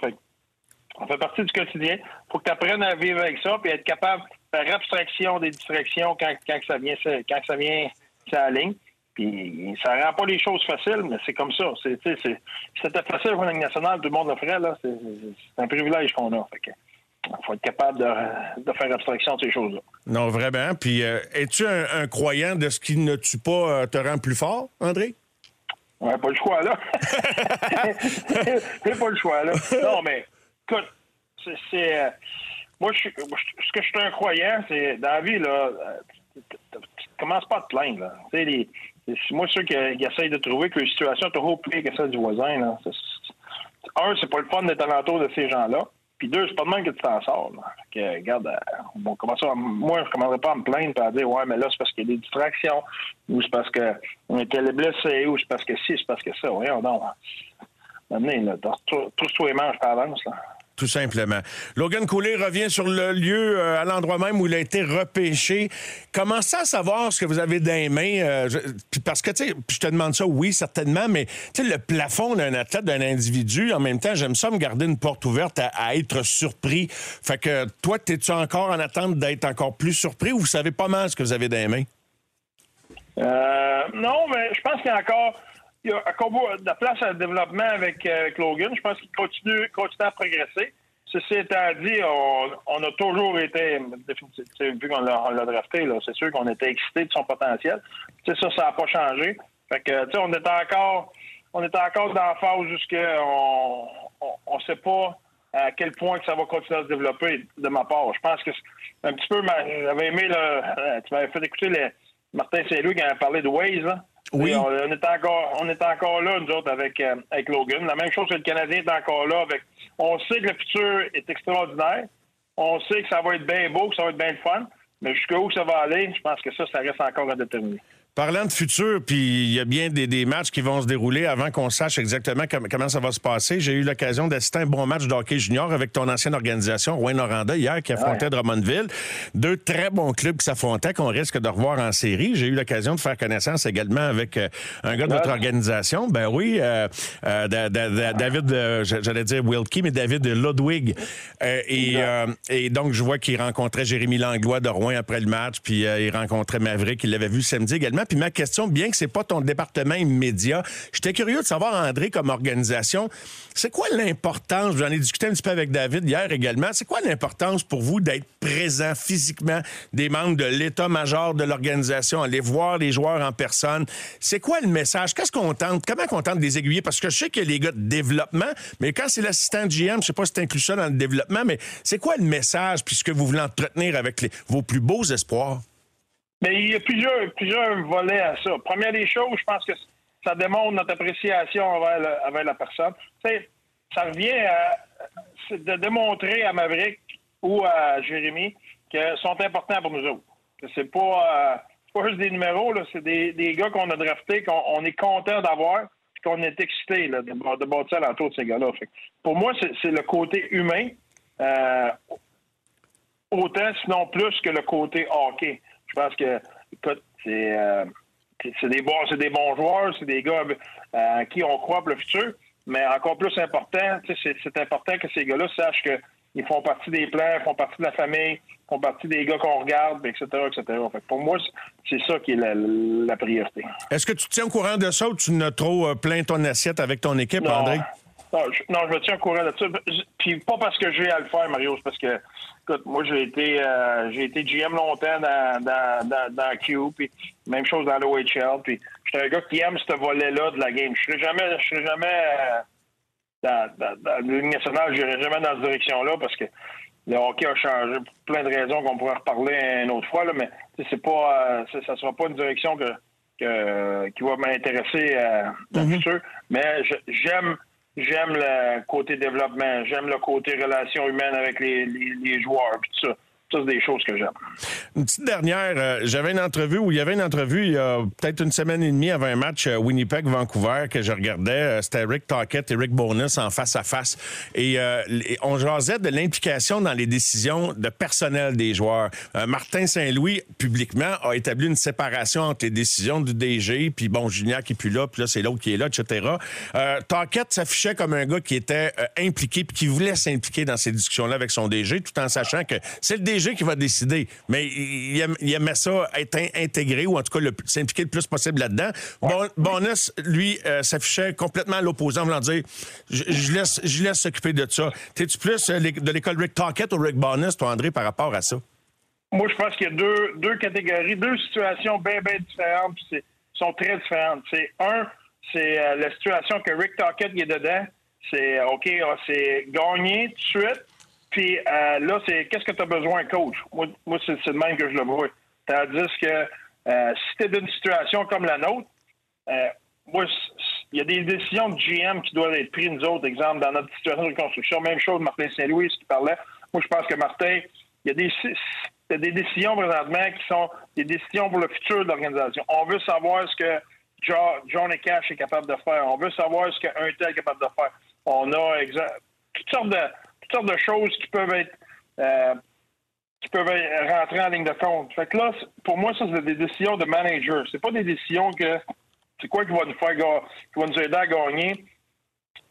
On fait partie du quotidien. Il faut que tu apprennes à vivre avec ça, puis être capable faire abstraction des distractions quand, quand ça vient, quand ça vient, ça ligne. Puis ça rend pas les choses faciles, mais c'est comme ça. C'est, c'était facile pour une nationale, tout le monde le ferait, là. C'est, un privilège qu'on a. Fait il faut être capable de, faire abstraction de ces choses-là. Non, vraiment. Puis, euh, es-tu un, croyant de ce qui ne tue pas euh, te rend plus fort, André? Ouais, pas le choix, là. C'est pas le choix, là. Non, mais, écoute, c'est. Euh, moi, je, ce que je suis un croyant, c'est dans la vie, là, tu commences pas à te plaindre, là. Tu sais, les, moi, ceux qui, qui, essayent de trouver que la situation est trop pire que celle du voisin, là, un, c'est pas le fun d'être alentour de ces gens-là. Puis deux, c'est pas de même que tu t'en sors. Que, regarde, euh, bon, comment ça, moi, je ne commanderais pas à me plaindre et à dire Ouais, mais là, c'est parce qu'il y a des distractions, ou c'est parce qu'on était blessés, ou c'est parce que si, c'est parce que ça. Voyons donc. Maintenant, trouve-toi les manches par avance. Là tout simplement. Logan Cooley revient sur le lieu, euh, à l'endroit même où il a été repêché. Comment ça savoir ce que vous avez dans les mains? Euh, parce que, tu sais, je te demande ça, oui, certainement, mais tu sais, le plafond d'un athlète, d'un individu, en même temps, j'aime ça me garder une porte ouverte à, être surpris. Fait que, toi, es-tu encore en attente d'être encore plus surpris ou vous savez pas mal ce que vous avez dans les mains? Euh, non, mais je pense qu'il y a encore il y a encore de place à développement avec, euh, Logan. Je pense qu'il continue, continue à progresser. Ceci étant dit, on, a toujours été, vu qu'on l'a drafté, c'est sûr qu'on était excité de son potentiel. ça, ça n'a pas changé. Fait que, on était encore, on était encore dans la phase où on ne sait pas à quel point que ça va continuer à se développer de ma part. Je pense que un petit peu, j'avais aimé, le, euh, tu m'avais fait écouter Martin Saint-Louis qui avait parlé de Waze. Oui. On, est encore, on est encore là, nous autres, avec, euh, avec Logan. La même chose que le Canadien est encore là. Avec, on sait que le futur est extraordinaire. On sait que ça va être bien beau, que ça va être bien fun. Mais jusqu'où ça va aller, je pense que ça, ça reste encore à déterminer. Parlant de futur, puis il y a bien des, matchs qui vont se dérouler avant qu'on sache exactement comment ça va se passer. J'ai eu l'occasion d'assister à un bon match de hockey junior avec ton ancienne organisation, Rouen Noranda, hier, qui affrontait Drummondville. Deux très bons clubs qui s'affrontaient, qu'on risque de revoir en série. J'ai eu l'occasion de faire connaissance également avec euh, un gars de votre organisation. Ben oui, euh, euh, David, j'allais dire Wilkie, mais David Ludwig. Et, et, donc, je vois qu'il rencontrait Jérémy Langlois de Rouen après le match, puis il rencontrait Maverick, il l'avait vu samedi également. Puis ma question, bien que c'est pas ton département immédiat, j'étais curieux de savoir, André, comme organisation, c'est quoi l'importance, j'en ai discuté un petit peu avec David hier également, c'est quoi l'importance pour vous d'être présent physiquement des membres de l'état-major de l'organisation, aller voir les joueurs en personne? C'est quoi le message? Qu'est-ce qu'on tente? Comment on tente des aiguiller? Parce que je sais a les gars de développement, mais quand c'est l'assistant GM, je sais pas si tu inclus ça dans le développement, mais c'est quoi le message puisque vous voulez entretenir avec vos plus beaux espoirs? Mais il y a plusieurs, plusieurs volets à ça. Première des choses, je pense que ça démontre notre appréciation envers, la personne. Ça revient à de démontrer à Maverick ou à Jérémy qu'ils sont importants pour nous autres. C'est pas, euh, pas juste des numéros, c'est des, des, gars qu'on a draftés, qu'on est content d'avoir, et qu'on est excité de, de bâtir l'entour de ces gars-là. Pour moi, c'est le côté humain, euh, autant sinon plus que le côté hockey. Je pense que, écoute, c'est euh, des, bons, des bons joueurs, c'est des gars euh, qui on croit pour le futur. Mais encore plus important, c'est important que ces gars-là sachent qu'ils font partie des plans, font partie de la famille, font partie des gars qu'on regarde, etc., etc. pour moi, c'est ça qui est la, priorité. Est-ce que tu te tiens au courant de ça ou tu n'as trop euh, plein ton assiette avec ton équipe, André? Non je, non, je me tiens au courant de ça. Puis pas parce que j'ai à le faire, Mario, c'est parce que, écoute, moi, j'ai été, euh, j'ai été GM longtemps dans, dans, dans, dans Q, puis même chose dans l'OHL. Puis j'étais un gars qui aime ce volet-là de la game. Je serai jamais, je serai jamais euh, dans, dans, dans le national, je n'irai jamais dans cette direction-là parce que le hockey a changé pour plein de raisons qu'on pourrait reparler une autre fois, là, mais c'est pas, euh, ça sera pas une direction que, que qui va m'intéresser euh, dans le mm-hmm. futur. Mais j'aime j'aime le côté développement, j'aime le côté relation humaine avec les, les, joueurs, tout ça. Des choses que j'aime. Une petite dernière, euh, j'avais une entrevue où il y avait une entrevue il y a peut-être une semaine et demie avant un match euh, Winnipeg-Vancouver que je regardais. Euh, c'était Rick Tockett et Rick Bonus en face à face. Et on jasait de l'implication dans les décisions de personnel des joueurs. Martin Saint-Louis, publiquement, a établi une séparation entre les décisions du DG, puis bon, Julien qui est plus là, puis là, c'est l'autre qui est là, etc. Euh, s'affichait comme un gars qui était impliqué puis qui voulait s'impliquer dans ces discussions-là avec son DG, tout en sachant que c'est le DG DG qui va décider, mais il, aimait ça être intégré ou en tout cas s'impliquer le plus possible là-dedans. Bon, Bonus, lui, euh, s'affichait complètement à l'opposant, voulant dire je, laisse, je laisse s'occuper de ça. T'es-tu plus euh, de l'école Rick Talkett ou Rick Bonus, toi, André, par rapport à ça? Moi, je pense qu'il y a deux, deux catégories, deux situations bien, bien différentes, puis sont très différentes. C'est un, c'est euh, la situation que Rick Talkett est dedans. C'est OK, ah, c'est gagner tout de suite. Puis euh, là, c'est qu'est-ce que tu as besoin, coach? Moi, moi c'est le même que je le vois. Tandis que euh, si tu es dans une situation comme la nôtre, moi, il y a des décisions de GM qui doivent être prises, nous autres, exemple, dans notre situation de construction. Même chose, Martin Saint-Louis qui parlait. Moi, je pense que Martin, il y a des, il y a des décisions présentement qui sont des décisions pour le futur de l'organisation. On veut savoir ce que John et Cash est capable de faire. On veut savoir ce qu'un tel est capable de faire. On a toutes sortes de toutes sortes de choses qui peuvent être euh, qui peuvent rentrer en ligne de compte. Fait que là, pour moi, ça, c'est des décisions de manager. C'est pas des décisions que c'est quoi qui va nous faire qui va nous aider à gagner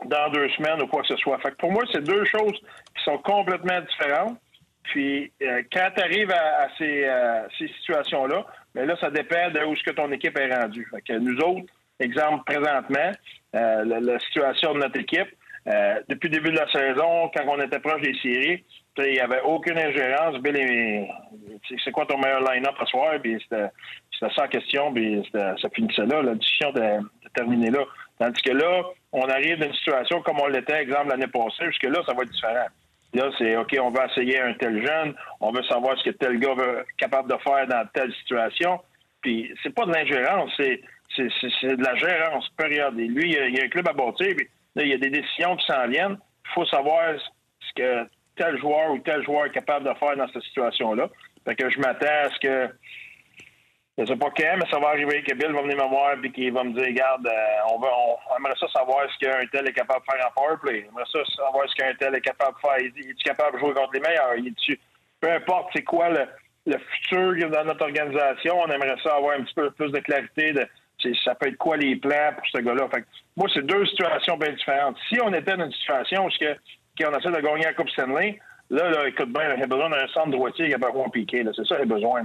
dans deux semaines ou quoi que ce soit. Fait que pour moi, c'est deux choses qui sont complètement différentes. Puis euh, quand tu arrives à, euh, ces, situations-là, mais ben là, ça dépend de où ce que ton équipe est rendue. Fait que nous autres, exemple présentement, euh, la, situation de notre équipe, depuis le début de la saison, quand on était proche des séries, il n'y avait aucune ingérence. c'est quoi ton meilleur line-up ce soir? C'était, la question, ça finissait là. La décision de, de terminer là. Tandis que là, on arrive dans une situation comme on l'était, exemple, l'année passée. Jusque là, ça va être différent. Là, c'est OK, on va essayer un tel jeune, on veut savoir ce que tel gars est capable de faire dans telle situation. Puis c'est pas de l'ingérence, c'est, de la gérance, période. lui, il y, a, un club à bâtir, puis il y a des décisions qui s'en viennent. Il faut savoir ce que tel joueur ou tel joueur est capable de faire dans cette situation-là. Fait que je m'attends à ce que je sais pas quand, mais ça va arriver que Bill va venir me voir et qu'il va me dire Regarde, euh, on, on, aimerait ça savoir ce qu'un tel est capable de faire en powerplay. On aimerait ça savoir ce qu'un tel est capable de faire. Il est capable de jouer contre les meilleurs? Peu importe c'est quoi le, futur dans notre organisation, on aimerait ça avoir un petit peu plus de clarité de ça peut être quoi les plans pour ce gars-là? Moi, c'est deux situations bien différentes. Si on était dans une situation où que, qu'on essaie de gagner la Coupe Stanley, là, là écoute bien, il a besoin d'un centre droitier qui a pas piqué. C'est ça qu'il a besoin.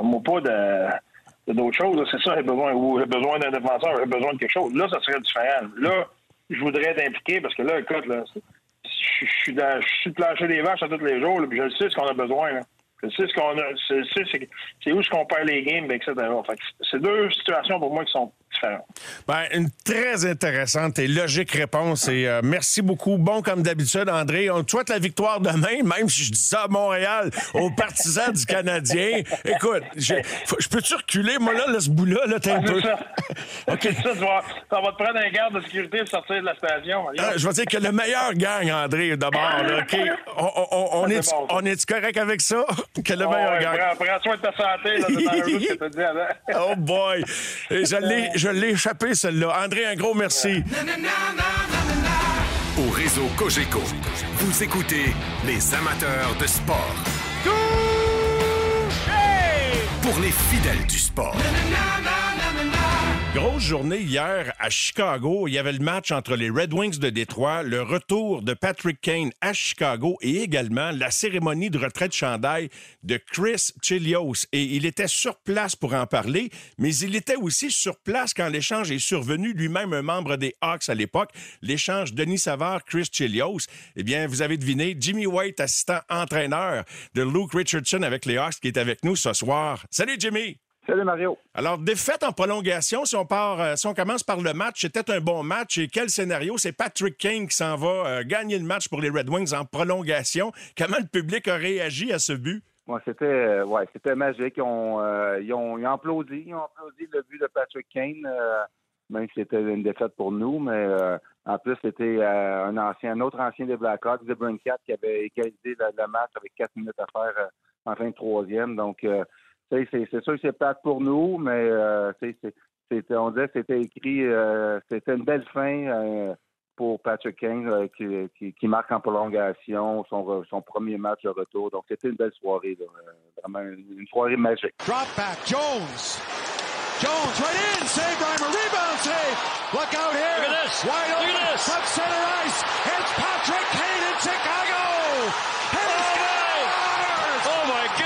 Moi, pas de d'autres choses. C'est ça, j'ai besoin, ou j'ai besoin d'un défenseur, j'ai besoin de quelque chose. Là, ça serait différent. Là, je voudrais être impliqué parce que là, écoute, là, je suis plancher des vaches à tous les jours, puis je sais ce qu'on a besoin. Sais ce qu'on a, c'est où est-ce qu'on perd les games, etc. c'est deux situations pour moi qui sont ben, une très intéressante et logique réponse. Et euh, merci beaucoup. Bon, comme d'habitude, André. On te souhaite la victoire demain, même si je dis ça à Montréal, aux partisans du Canadien. Écoute, je, peux-tu reculer, moi, là, ce bout-là, là, t'es un peu. Ça. OK. Ça, va, ça va te prendre un garde de sécurité pour sortir de la station. Ah, je vais dire que le meilleur gang, André, d'abord. OK? On, est, on est correct avec ça? Que le meilleur gang. Prends, soin de ta santé, là, dans dit Oh boy. Je l'ai je l'ai échappé, celle-là. André, un gros merci. Au réseau Cogeco, vous écoutez les amateurs de sport. Pour les fidèles du sport. Journée hier à Chicago. Il y avait le match entre les Red Wings de Détroit, le retour de Patrick Kane à Chicago et également la cérémonie de retraite chandail de Chris Chilios. Et il était sur place pour en parler, mais il était aussi sur place quand l'échange est survenu, lui-même un membre des Hawks à l'époque, l'échange Denis Savard-Chris Chilios. Eh bien, vous avez deviné, Jimmy White, assistant entraîneur de Luke Richardson avec les Hawks, qui est avec nous ce soir. Salut Jimmy! Salut Mario. Alors, défaite en prolongation, si on part, euh, si on commence par le match, c'était un bon match. Et quel scénario? C'est Patrick Kane qui s'en va euh, gagner le match pour les Red Wings en prolongation. Comment le public a réagi à ce but? Ouais, c'était euh, ouais, c'était magique. Ils ont, ils ont, applaudi, ils ont applaudi le but de Patrick Kane, même si c'était une défaite pour nous, mais en plus c'était un ancien, un autre ancien des Blackhawks, The Cat, qui avait égalisé le, match avec quatre minutes à faire en fin de troisième. Donc c'est sûr que c'est plate pour nous, mais euh, on disait que c'était écrit, euh, c'était une belle fin euh, pour Patrick Kane qui, marque en prolongation son, son premier match de retour. Donc c'était une belle soirée, vraiment une, soirée magique. Drop back, Jones. Jones right in, save Reimer, rebound save. Look out here. Look at this. Wide Look open. At this. Center ice. It's Patrick Kane in Chicago. And oh, he scores! Oh my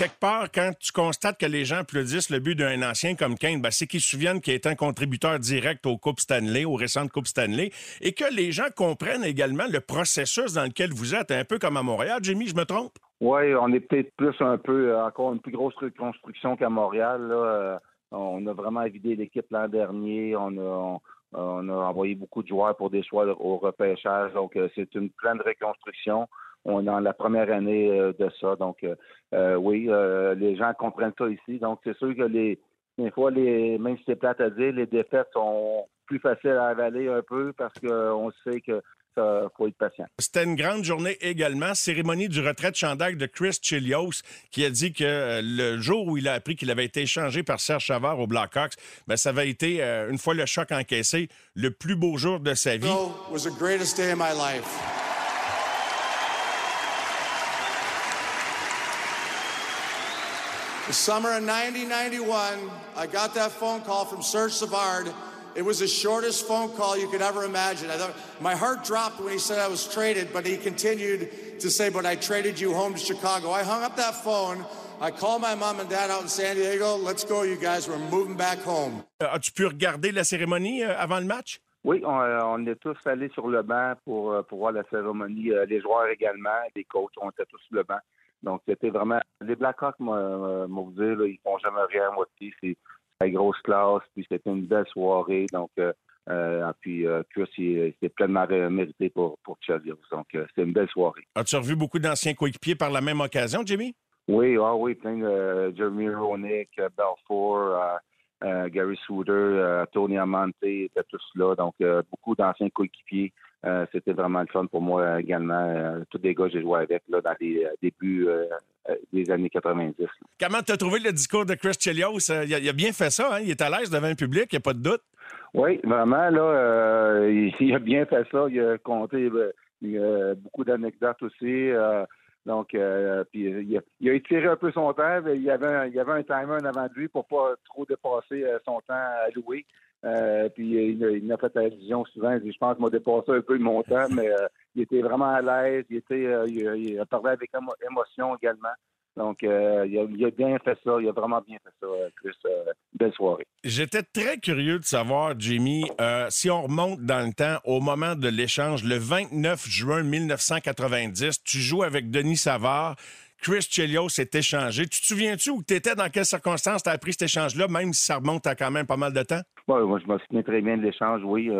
Quelque part, quand tu constates que les gens applaudissent le but d'un ancien comme Kane, ben, c'est qu'ils se souviennent qu'il est un contributeur direct aux Coupes Stanley, aux récentes Coupes Stanley, et que les gens comprennent également le processus dans lequel vous êtes, un peu comme à Montréal. Jimmy, je me trompe? Oui, on est peut-être plus un peu, euh, encore une plus grosse reconstruction qu'à Montréal. Euh, on a vraiment vidé l'équipe l'an dernier. On a, on, a envoyé beaucoup de joueurs pour des choix au repêchage. Donc, euh, c'est une pleine reconstruction. On est dans la première année de ça. Donc, oui, les gens comprennent ça ici. Donc, c'est sûr que les, des fois, les, même si c'est plate à dire, les défaites sont plus faciles à avaler un peu parce qu'on sait que faut être patient. C'était une grande journée également. Cérémonie du retrait de chandail de Chris Chilios, qui a dit que euh, le jour où il a appris qu'il avait été échangé par Serge Chavard au Blackhawks, ben, ça avait été, euh, une fois le choc encaissé, le plus beau jour de sa vie. was the greatest day of my life. The summer of 1991, I got that phone call from Serge Savard It was the shortest phone call you could ever imagine. I thought my heart dropped when he said I was traded, but he continued to say, "But I traded you home to Chicago." I hung up that phone. I called my mom and dad out in San Diego. Let's go, you guys. We're moving back home. Euh, As-tu pu regarder la cérémonie euh, avant le match? Oui, on, euh, on, est tous allés sur le banc pour, euh, pour voir la cérémonie. Euh, les joueurs également, les coachs, on était tous sur le banc. Donc, c'était vraiment... Les Blackhawks, moi, vous dire, là, ils font jamais rien à moitié. C'est la grosse classe, puis c'était une belle soirée. Donc, euh, euh, puis euh, Chris, c'était pleinement mérité pour, pour Chelsea. Donc, c'était une belle soirée. As-tu revu beaucoup d'anciens coéquipiers par la même occasion, Jimmy? Oui, ah oui, plein de Jeremy Ronick, Belfour, Gary Souter, Tony Amante étaient tous là. Donc, beaucoup d'anciens coéquipiers. c'était vraiment le fun pour moi également. tous les gars que j'ai joué avec là, dans les débuts euh, des années 90. Comment tu as trouvé le discours de Chris Chelios? Euh, il a, bien fait ça, hein? il est à l'aise devant un public, il n'y a pas de doute. Oui, vraiment, là, euh, il, a bien fait ça. Il a compté beaucoup d'anecdotes aussi. Donc, puis il a, étiré un peu son temps. Il y avait un, il y avait un timer en avant de lui pour pas trop dépasser son temps à louer. puis il, il, a fait allusion souvent. Je pense qu'il m'a dépassé un peu mon temps, mais il était vraiment à l'aise. Il était, euh, il, a parlé avec émotion également. Donc, euh, il, a, bien fait ça. Il a vraiment bien fait ça, euh, Chris. belle soirée. J'étais très curieux de savoir, Jimmy, si on remonte dans le temps, au moment de l'échange, le 29 juin 1990, tu joues avec Denis Savard. Chris Chelios s'est échangé. Tu te souviens-tu où tu étais, dans quelles circonstances tu as appris cet échange-là, même si ça remonte à quand même pas mal de temps? Oui, moi, je me souviens très bien de l'échange, oui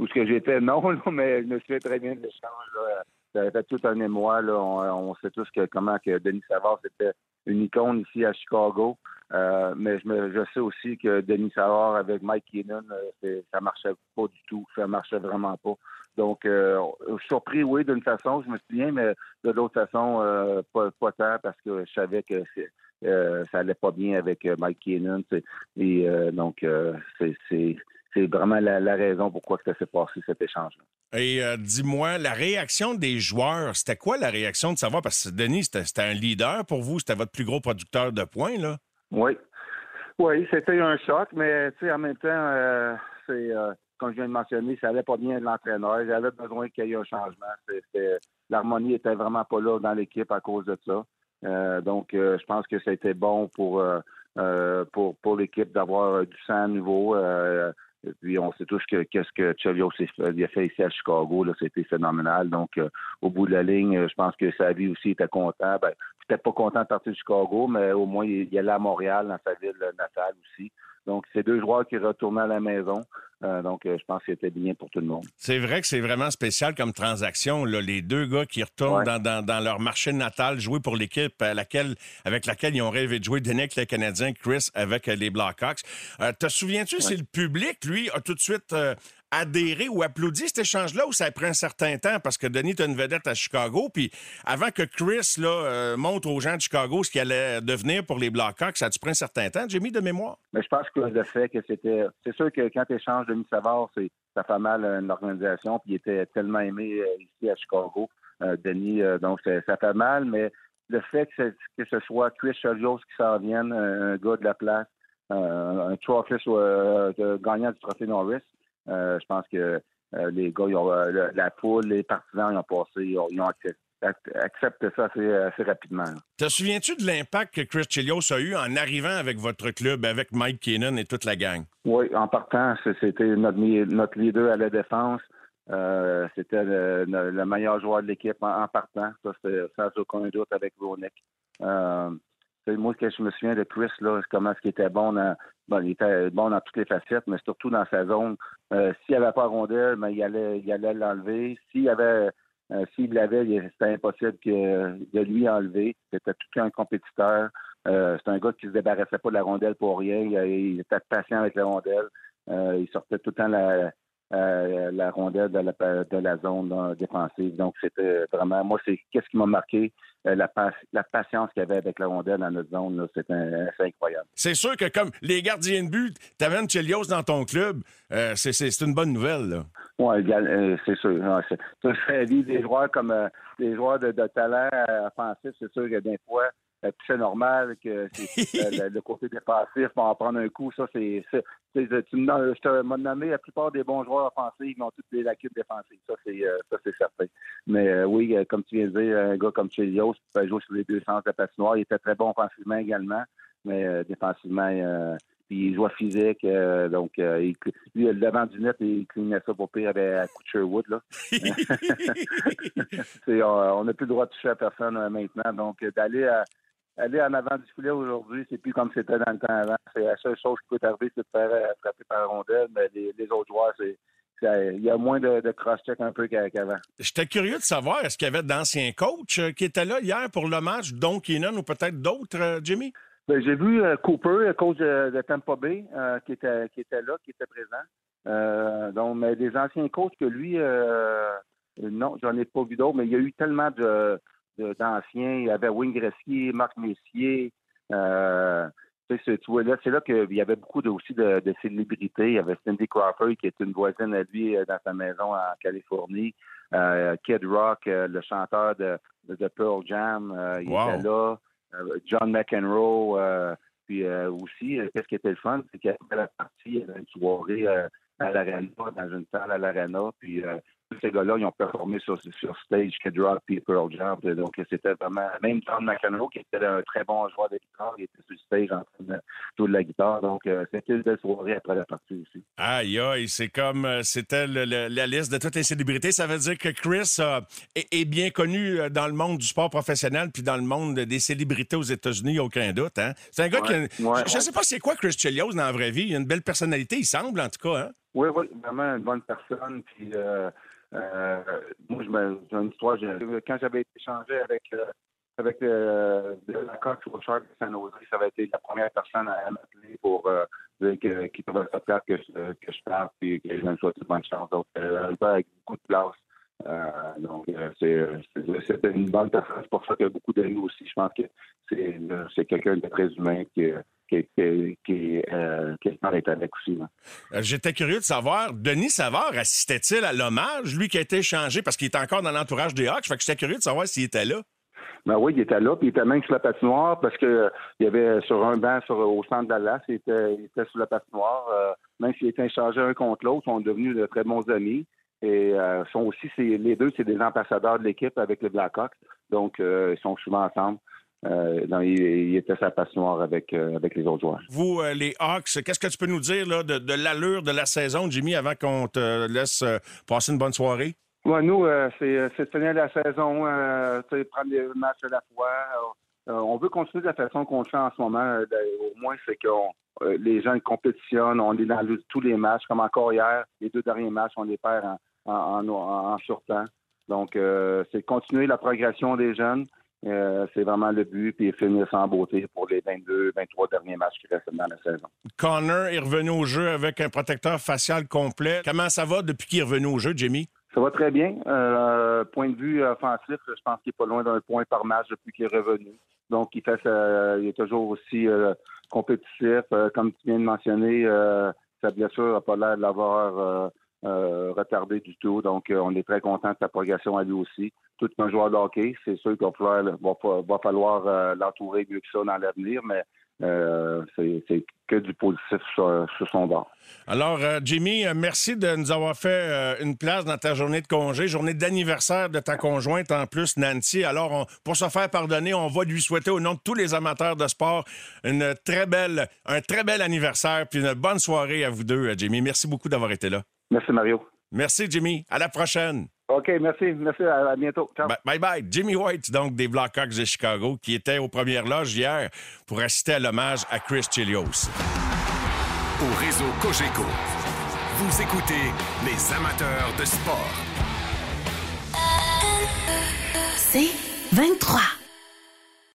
où ce que j'étais, non, mais je me souviens très bien de l'échange. Ça fait tout un émoi. Là. On, sait tous que, comment que Denis Savard, c'était une icône ici à Chicago. Euh, mais je, sais aussi que Denis Savard avec Mike Keenan, euh, ça marchait pas du tout. Ça marchait vraiment pas. Donc, euh, surpris, oui, d'une façon, je me souviens, mais de l'autre façon, euh, pas, pas tant parce que je savais que ça allait pas bien avec Mike Keenan. Et donc, c'est c'est vraiment la, raison pourquoi ça s'est passé cet échange-là. Et euh, dis-moi, la réaction des joueurs, c'était quoi la réaction de savoir? Parce que Denis, c'était un leader pour vous, c'était votre plus gros producteur de points, là? Oui. Oui, c'était un choc, mais en même temps, euh, c'est euh, comme je viens de mentionner, ça allait pas bien de l'entraîneur. J'avais besoin qu'il y ait un changement. L'harmonie était vraiment pas là dans l'équipe à cause de ça. donc, je pense que c'était bon pour, pour, pour l'équipe d'avoir du sang à nouveau. Et puis on sait tous que qu'est-ce que Chelios a fait ici à Chicago, là, c'était phénoménal. Donc euh, au bout de la ligne, je pense que sa vie aussi était content. Ben, peut-être pas content de partir de Chicago, mais au moins il, il allait à Montréal, dans sa ville natale aussi. Donc, c'est deux joueurs qui retournaient à la maison. Euh, donc, euh, je pense que c'était bien pour tout le monde. C'est vrai que c'est vraiment spécial comme transaction. Là. Les deux gars qui retournent dans, leur marché natal, jouer pour l'équipe à laquelle, avec laquelle ils ont rêvé de jouer, Denick, le Canadien, Chris, avec les Blackhawks. Euh, te souviens-tu si le public, lui, a tout de suite adhérer ou applaudir cet échange-là ou ça pris un certain temps? Parce que Denis est une vedette à Chicago, puis avant que Chris là, euh, montre aux gens de Chicago ce qu'il allait devenir pour les Blackhawks, ça a-tu pris un certain temps, Jimmy, de mémoire? Mais je pense que le fait que c'était... C'est sûr que quand tu échanges Denis Savard, c'est, ça fait mal à une organisation, puis il était tellement aimé euh, ici à Chicago, euh, Denis, donc ça, fait mal, mais le fait que, que ce soit Chris Chelios qui s'en vienne, un, gars de la place, un trophée gagnant du trophée Norris, je pense que euh, les gars, euh, la foule, les partisans, ils ont passé, ils ont, accepte ça assez, rapidement. Te souviens-tu de l'impact que Chris Chilios a eu en arrivant avec votre club, avec Mike Keenan et toute la gang? Oui, en partant, c'était notre, notre leader à la défense. Euh, c'était le, meilleur joueur de l'équipe en, partant. Ça, c'est sans aucun doute avec Ronick. Euh, moi, que je me souviens de Chris, là, comment est-ce qu'il était bon dans, bon, il était bon dans toutes les facettes, mais surtout dans sa zone. Euh, s'il n'y avait pas rondelle, mais il allait, il allait l'enlever. S'il avait, euh, s'il l'avait, c'était impossible que, de lui enlever. C'était tout un compétiteur. Euh, c'est un gars qui se débarrassait pas de la rondelle pour rien. Il, était patient avec la rondelle. il sortait tout le temps la, la rondelle de la, de la zone défensive. Donc, c'était vraiment, moi, c'est qu'est-ce qui m'a marqué, euh, la, la, patience qu'il y avait avec la rondelle dans notre zone, c'est incroyable. C'est sûr que comme les gardiens de but, tu amènes Chelios dans ton club, euh, c'est une bonne nouvelle. Oui, euh, c'est sûr. Tu fais vivre des joueurs comme des joueurs de, de talent offensif, c'est sûr que des fois, euh, c'est normal que euh, le, côté défensif va en prendre un coup. Ça, c'est. Tu me je te nommé la plupart des bons joueurs offensifs ils ont toutes des lacunes défensives. Ça, c'est euh, ça, c'est certain. Mais oui, comme tu viens de dire, un gars comme Chelios peut jouer sur les deux sens de la patinoire. Il était très bon offensivement également, mais défensivement, puis il jouait physique. donc, il, lui, le devant du net, il clignait ça pour pire avec un coup de Sherwood. Là. on n'a plus le droit de toucher à personne maintenant. Donc, d'aller à aller en avant du filet aujourd'hui, c'est plus comme c'était dans le temps avant. C'est la seule chose qui peut arriver, c'est de faire euh, frapper par la rondelle, mais les, autres joueurs, c'est il y a moins de, cross-check un peu qu'avant. J'étais curieux de savoir, est-ce qu'il y avait d'anciens coachs euh, qui étaient là hier pour le match, dont Keenan ou peut-être d'autres, euh, Jimmy? Ben, j'ai vu Cooper, coach de, Tampa Bay, qui, était, qui était là, qui était présent. donc, mais des anciens coachs que lui, non, j'en ai pas vu d'autres, mais il y a eu tellement de, d'anciens. Il y avait Wayne Gretzky, Marc Messier. Euh, c'est là, là qu'il y avait beaucoup aussi de, célébrités. Il y avait Cindy Crawford, qui est une voisine à lui euh, dans sa maison en Californie. Euh, Kid Rock, le chanteur de, Pearl Jam, il était là. John McEnroe, puis aussi, qu'est-ce qui était le fun, c'est qu'après la partie, il y avait une soirée à l'Arena, dans une salle à l'Arena, puis ces gars-là, ils ont performé sur, sur stage, Kid Rock et Pearl Jam. Donc, c'était vraiment... Même Tom McEnroe, qui était un très bon joueur de guitare, il était sur stage en train de jouer de la guitare. Donc, euh, c'était une belle soirée après la partie aussi. Aïe, aïe, c'est comme... Euh, c'était la liste de toutes les célébrités. Ça veut dire que Chris est, bien connu euh, dans le monde du sport professionnel puis dans le monde des célébrités aux États-Unis, aucun doute. Hein? C'est un gars qui... je ne sais pas c'est quoi Chris Chelios dans la vraie vie. Il a une belle personnalité, il semble, en tout cas. Hein? Oui, oui, vraiment une bonne personne. Puis... Euh, moi, j'ai une histoire. Quand j'avais échangé avec euh, avec euh, la au Shark de San Jose, ça avait été la première personne à m'appeler pour dire que, qu'il trouvait que, je, que je et que je me souhaite une bonne chance. Donc, euh, avec beaucoup de place. Donc, c'est, c'était une bonne personne. C'est pour ça a beaucoup d'amis aussi. Je pense que c'est, c'est quelqu'un de très humain qui, qui, qui, qui, euh, qui est avec aussi. Euh, j'étais curieux de savoir, Denis Savard assistait-il à l'hommage, lui qui a été échangé parce qu'il est encore dans l'entourage des Hawks? Fait que j'étais curieux de savoir s'il était là. Ben oui, il était là, puis il était même sur la patinoire parce que il y avait sur un banc sur, au centre Dallas, il était, il était sur la patinoire. Euh, même s'il était échangé un contre l'autre, ils sont devenus de très bons amis. Et euh, sont aussi, les deux, c'est des ambassadeurs de l'équipe avec les Blackhawks. Donc, ils sont souvent ensemble. Euh, il, était sa patinoire avec, euh, avec les autres joueurs. Vous, euh, les Hawks, qu'est-ce que tu peux nous dire là, de, de l'allure de la saison, Jimmy, avant qu'on te laisse passer une bonne soirée? Ouais, nous, c'est de finir la saison, prendre les matchs à la fois. on veut continuer de la façon qu'on le fait en ce moment. au moins, c'est que les gens compétitionnent, on est dans tous les matchs, comme encore hier, les deux derniers matchs, on les perd en, en, en, en surtemps. Donc, c'est continuer la progression des jeunes. Euh, c'est vraiment le but, puis finir sans beauté pour les 22, 23 derniers matchs qui restent dans la saison. Connor est revenu au jeu avec un protecteur facial complet. Comment ça va depuis qu'il est revenu au jeu, Jimmy? Ça va très bien. Euh, point de vue offensif, je pense qu'il est pas loin d'un point par match depuis qu'il est revenu. Donc, il fait il est toujours aussi euh, compétitif. comme tu viens de mentionner, sa blessure n'a pas l'air de l'avoir retardé du tout. Donc, on est très content de sa progression à lui aussi. Tout un joueur de hockey, c'est sûr qu'il va falloir, va, falloir euh, l'entourer mieux que ça dans l'avenir, mais euh, c'est que du positif sur, son bord. Alors, euh, Jimmy, merci de nous avoir fait une place dans ta journée de congé, journée d'anniversaire de ta conjointe en plus, Nancy. Alors, pour se faire pardonner, on va lui souhaiter au nom de tous les amateurs de sport une très belle, un très bel anniversaire puis une bonne soirée à vous deux, Jimmy. Merci beaucoup d'avoir été là. Merci, Mario. Merci, Jimmy. À la prochaine. OK, merci. Merci. À, bientôt. Ciao. Bye bye. Jimmy White, donc des Blackhawks de Chicago, qui était aux premières loges hier pour assister à l'hommage à Chris Chilios. Au réseau Cogeco, vous écoutez les amateurs de sport. C'est 23.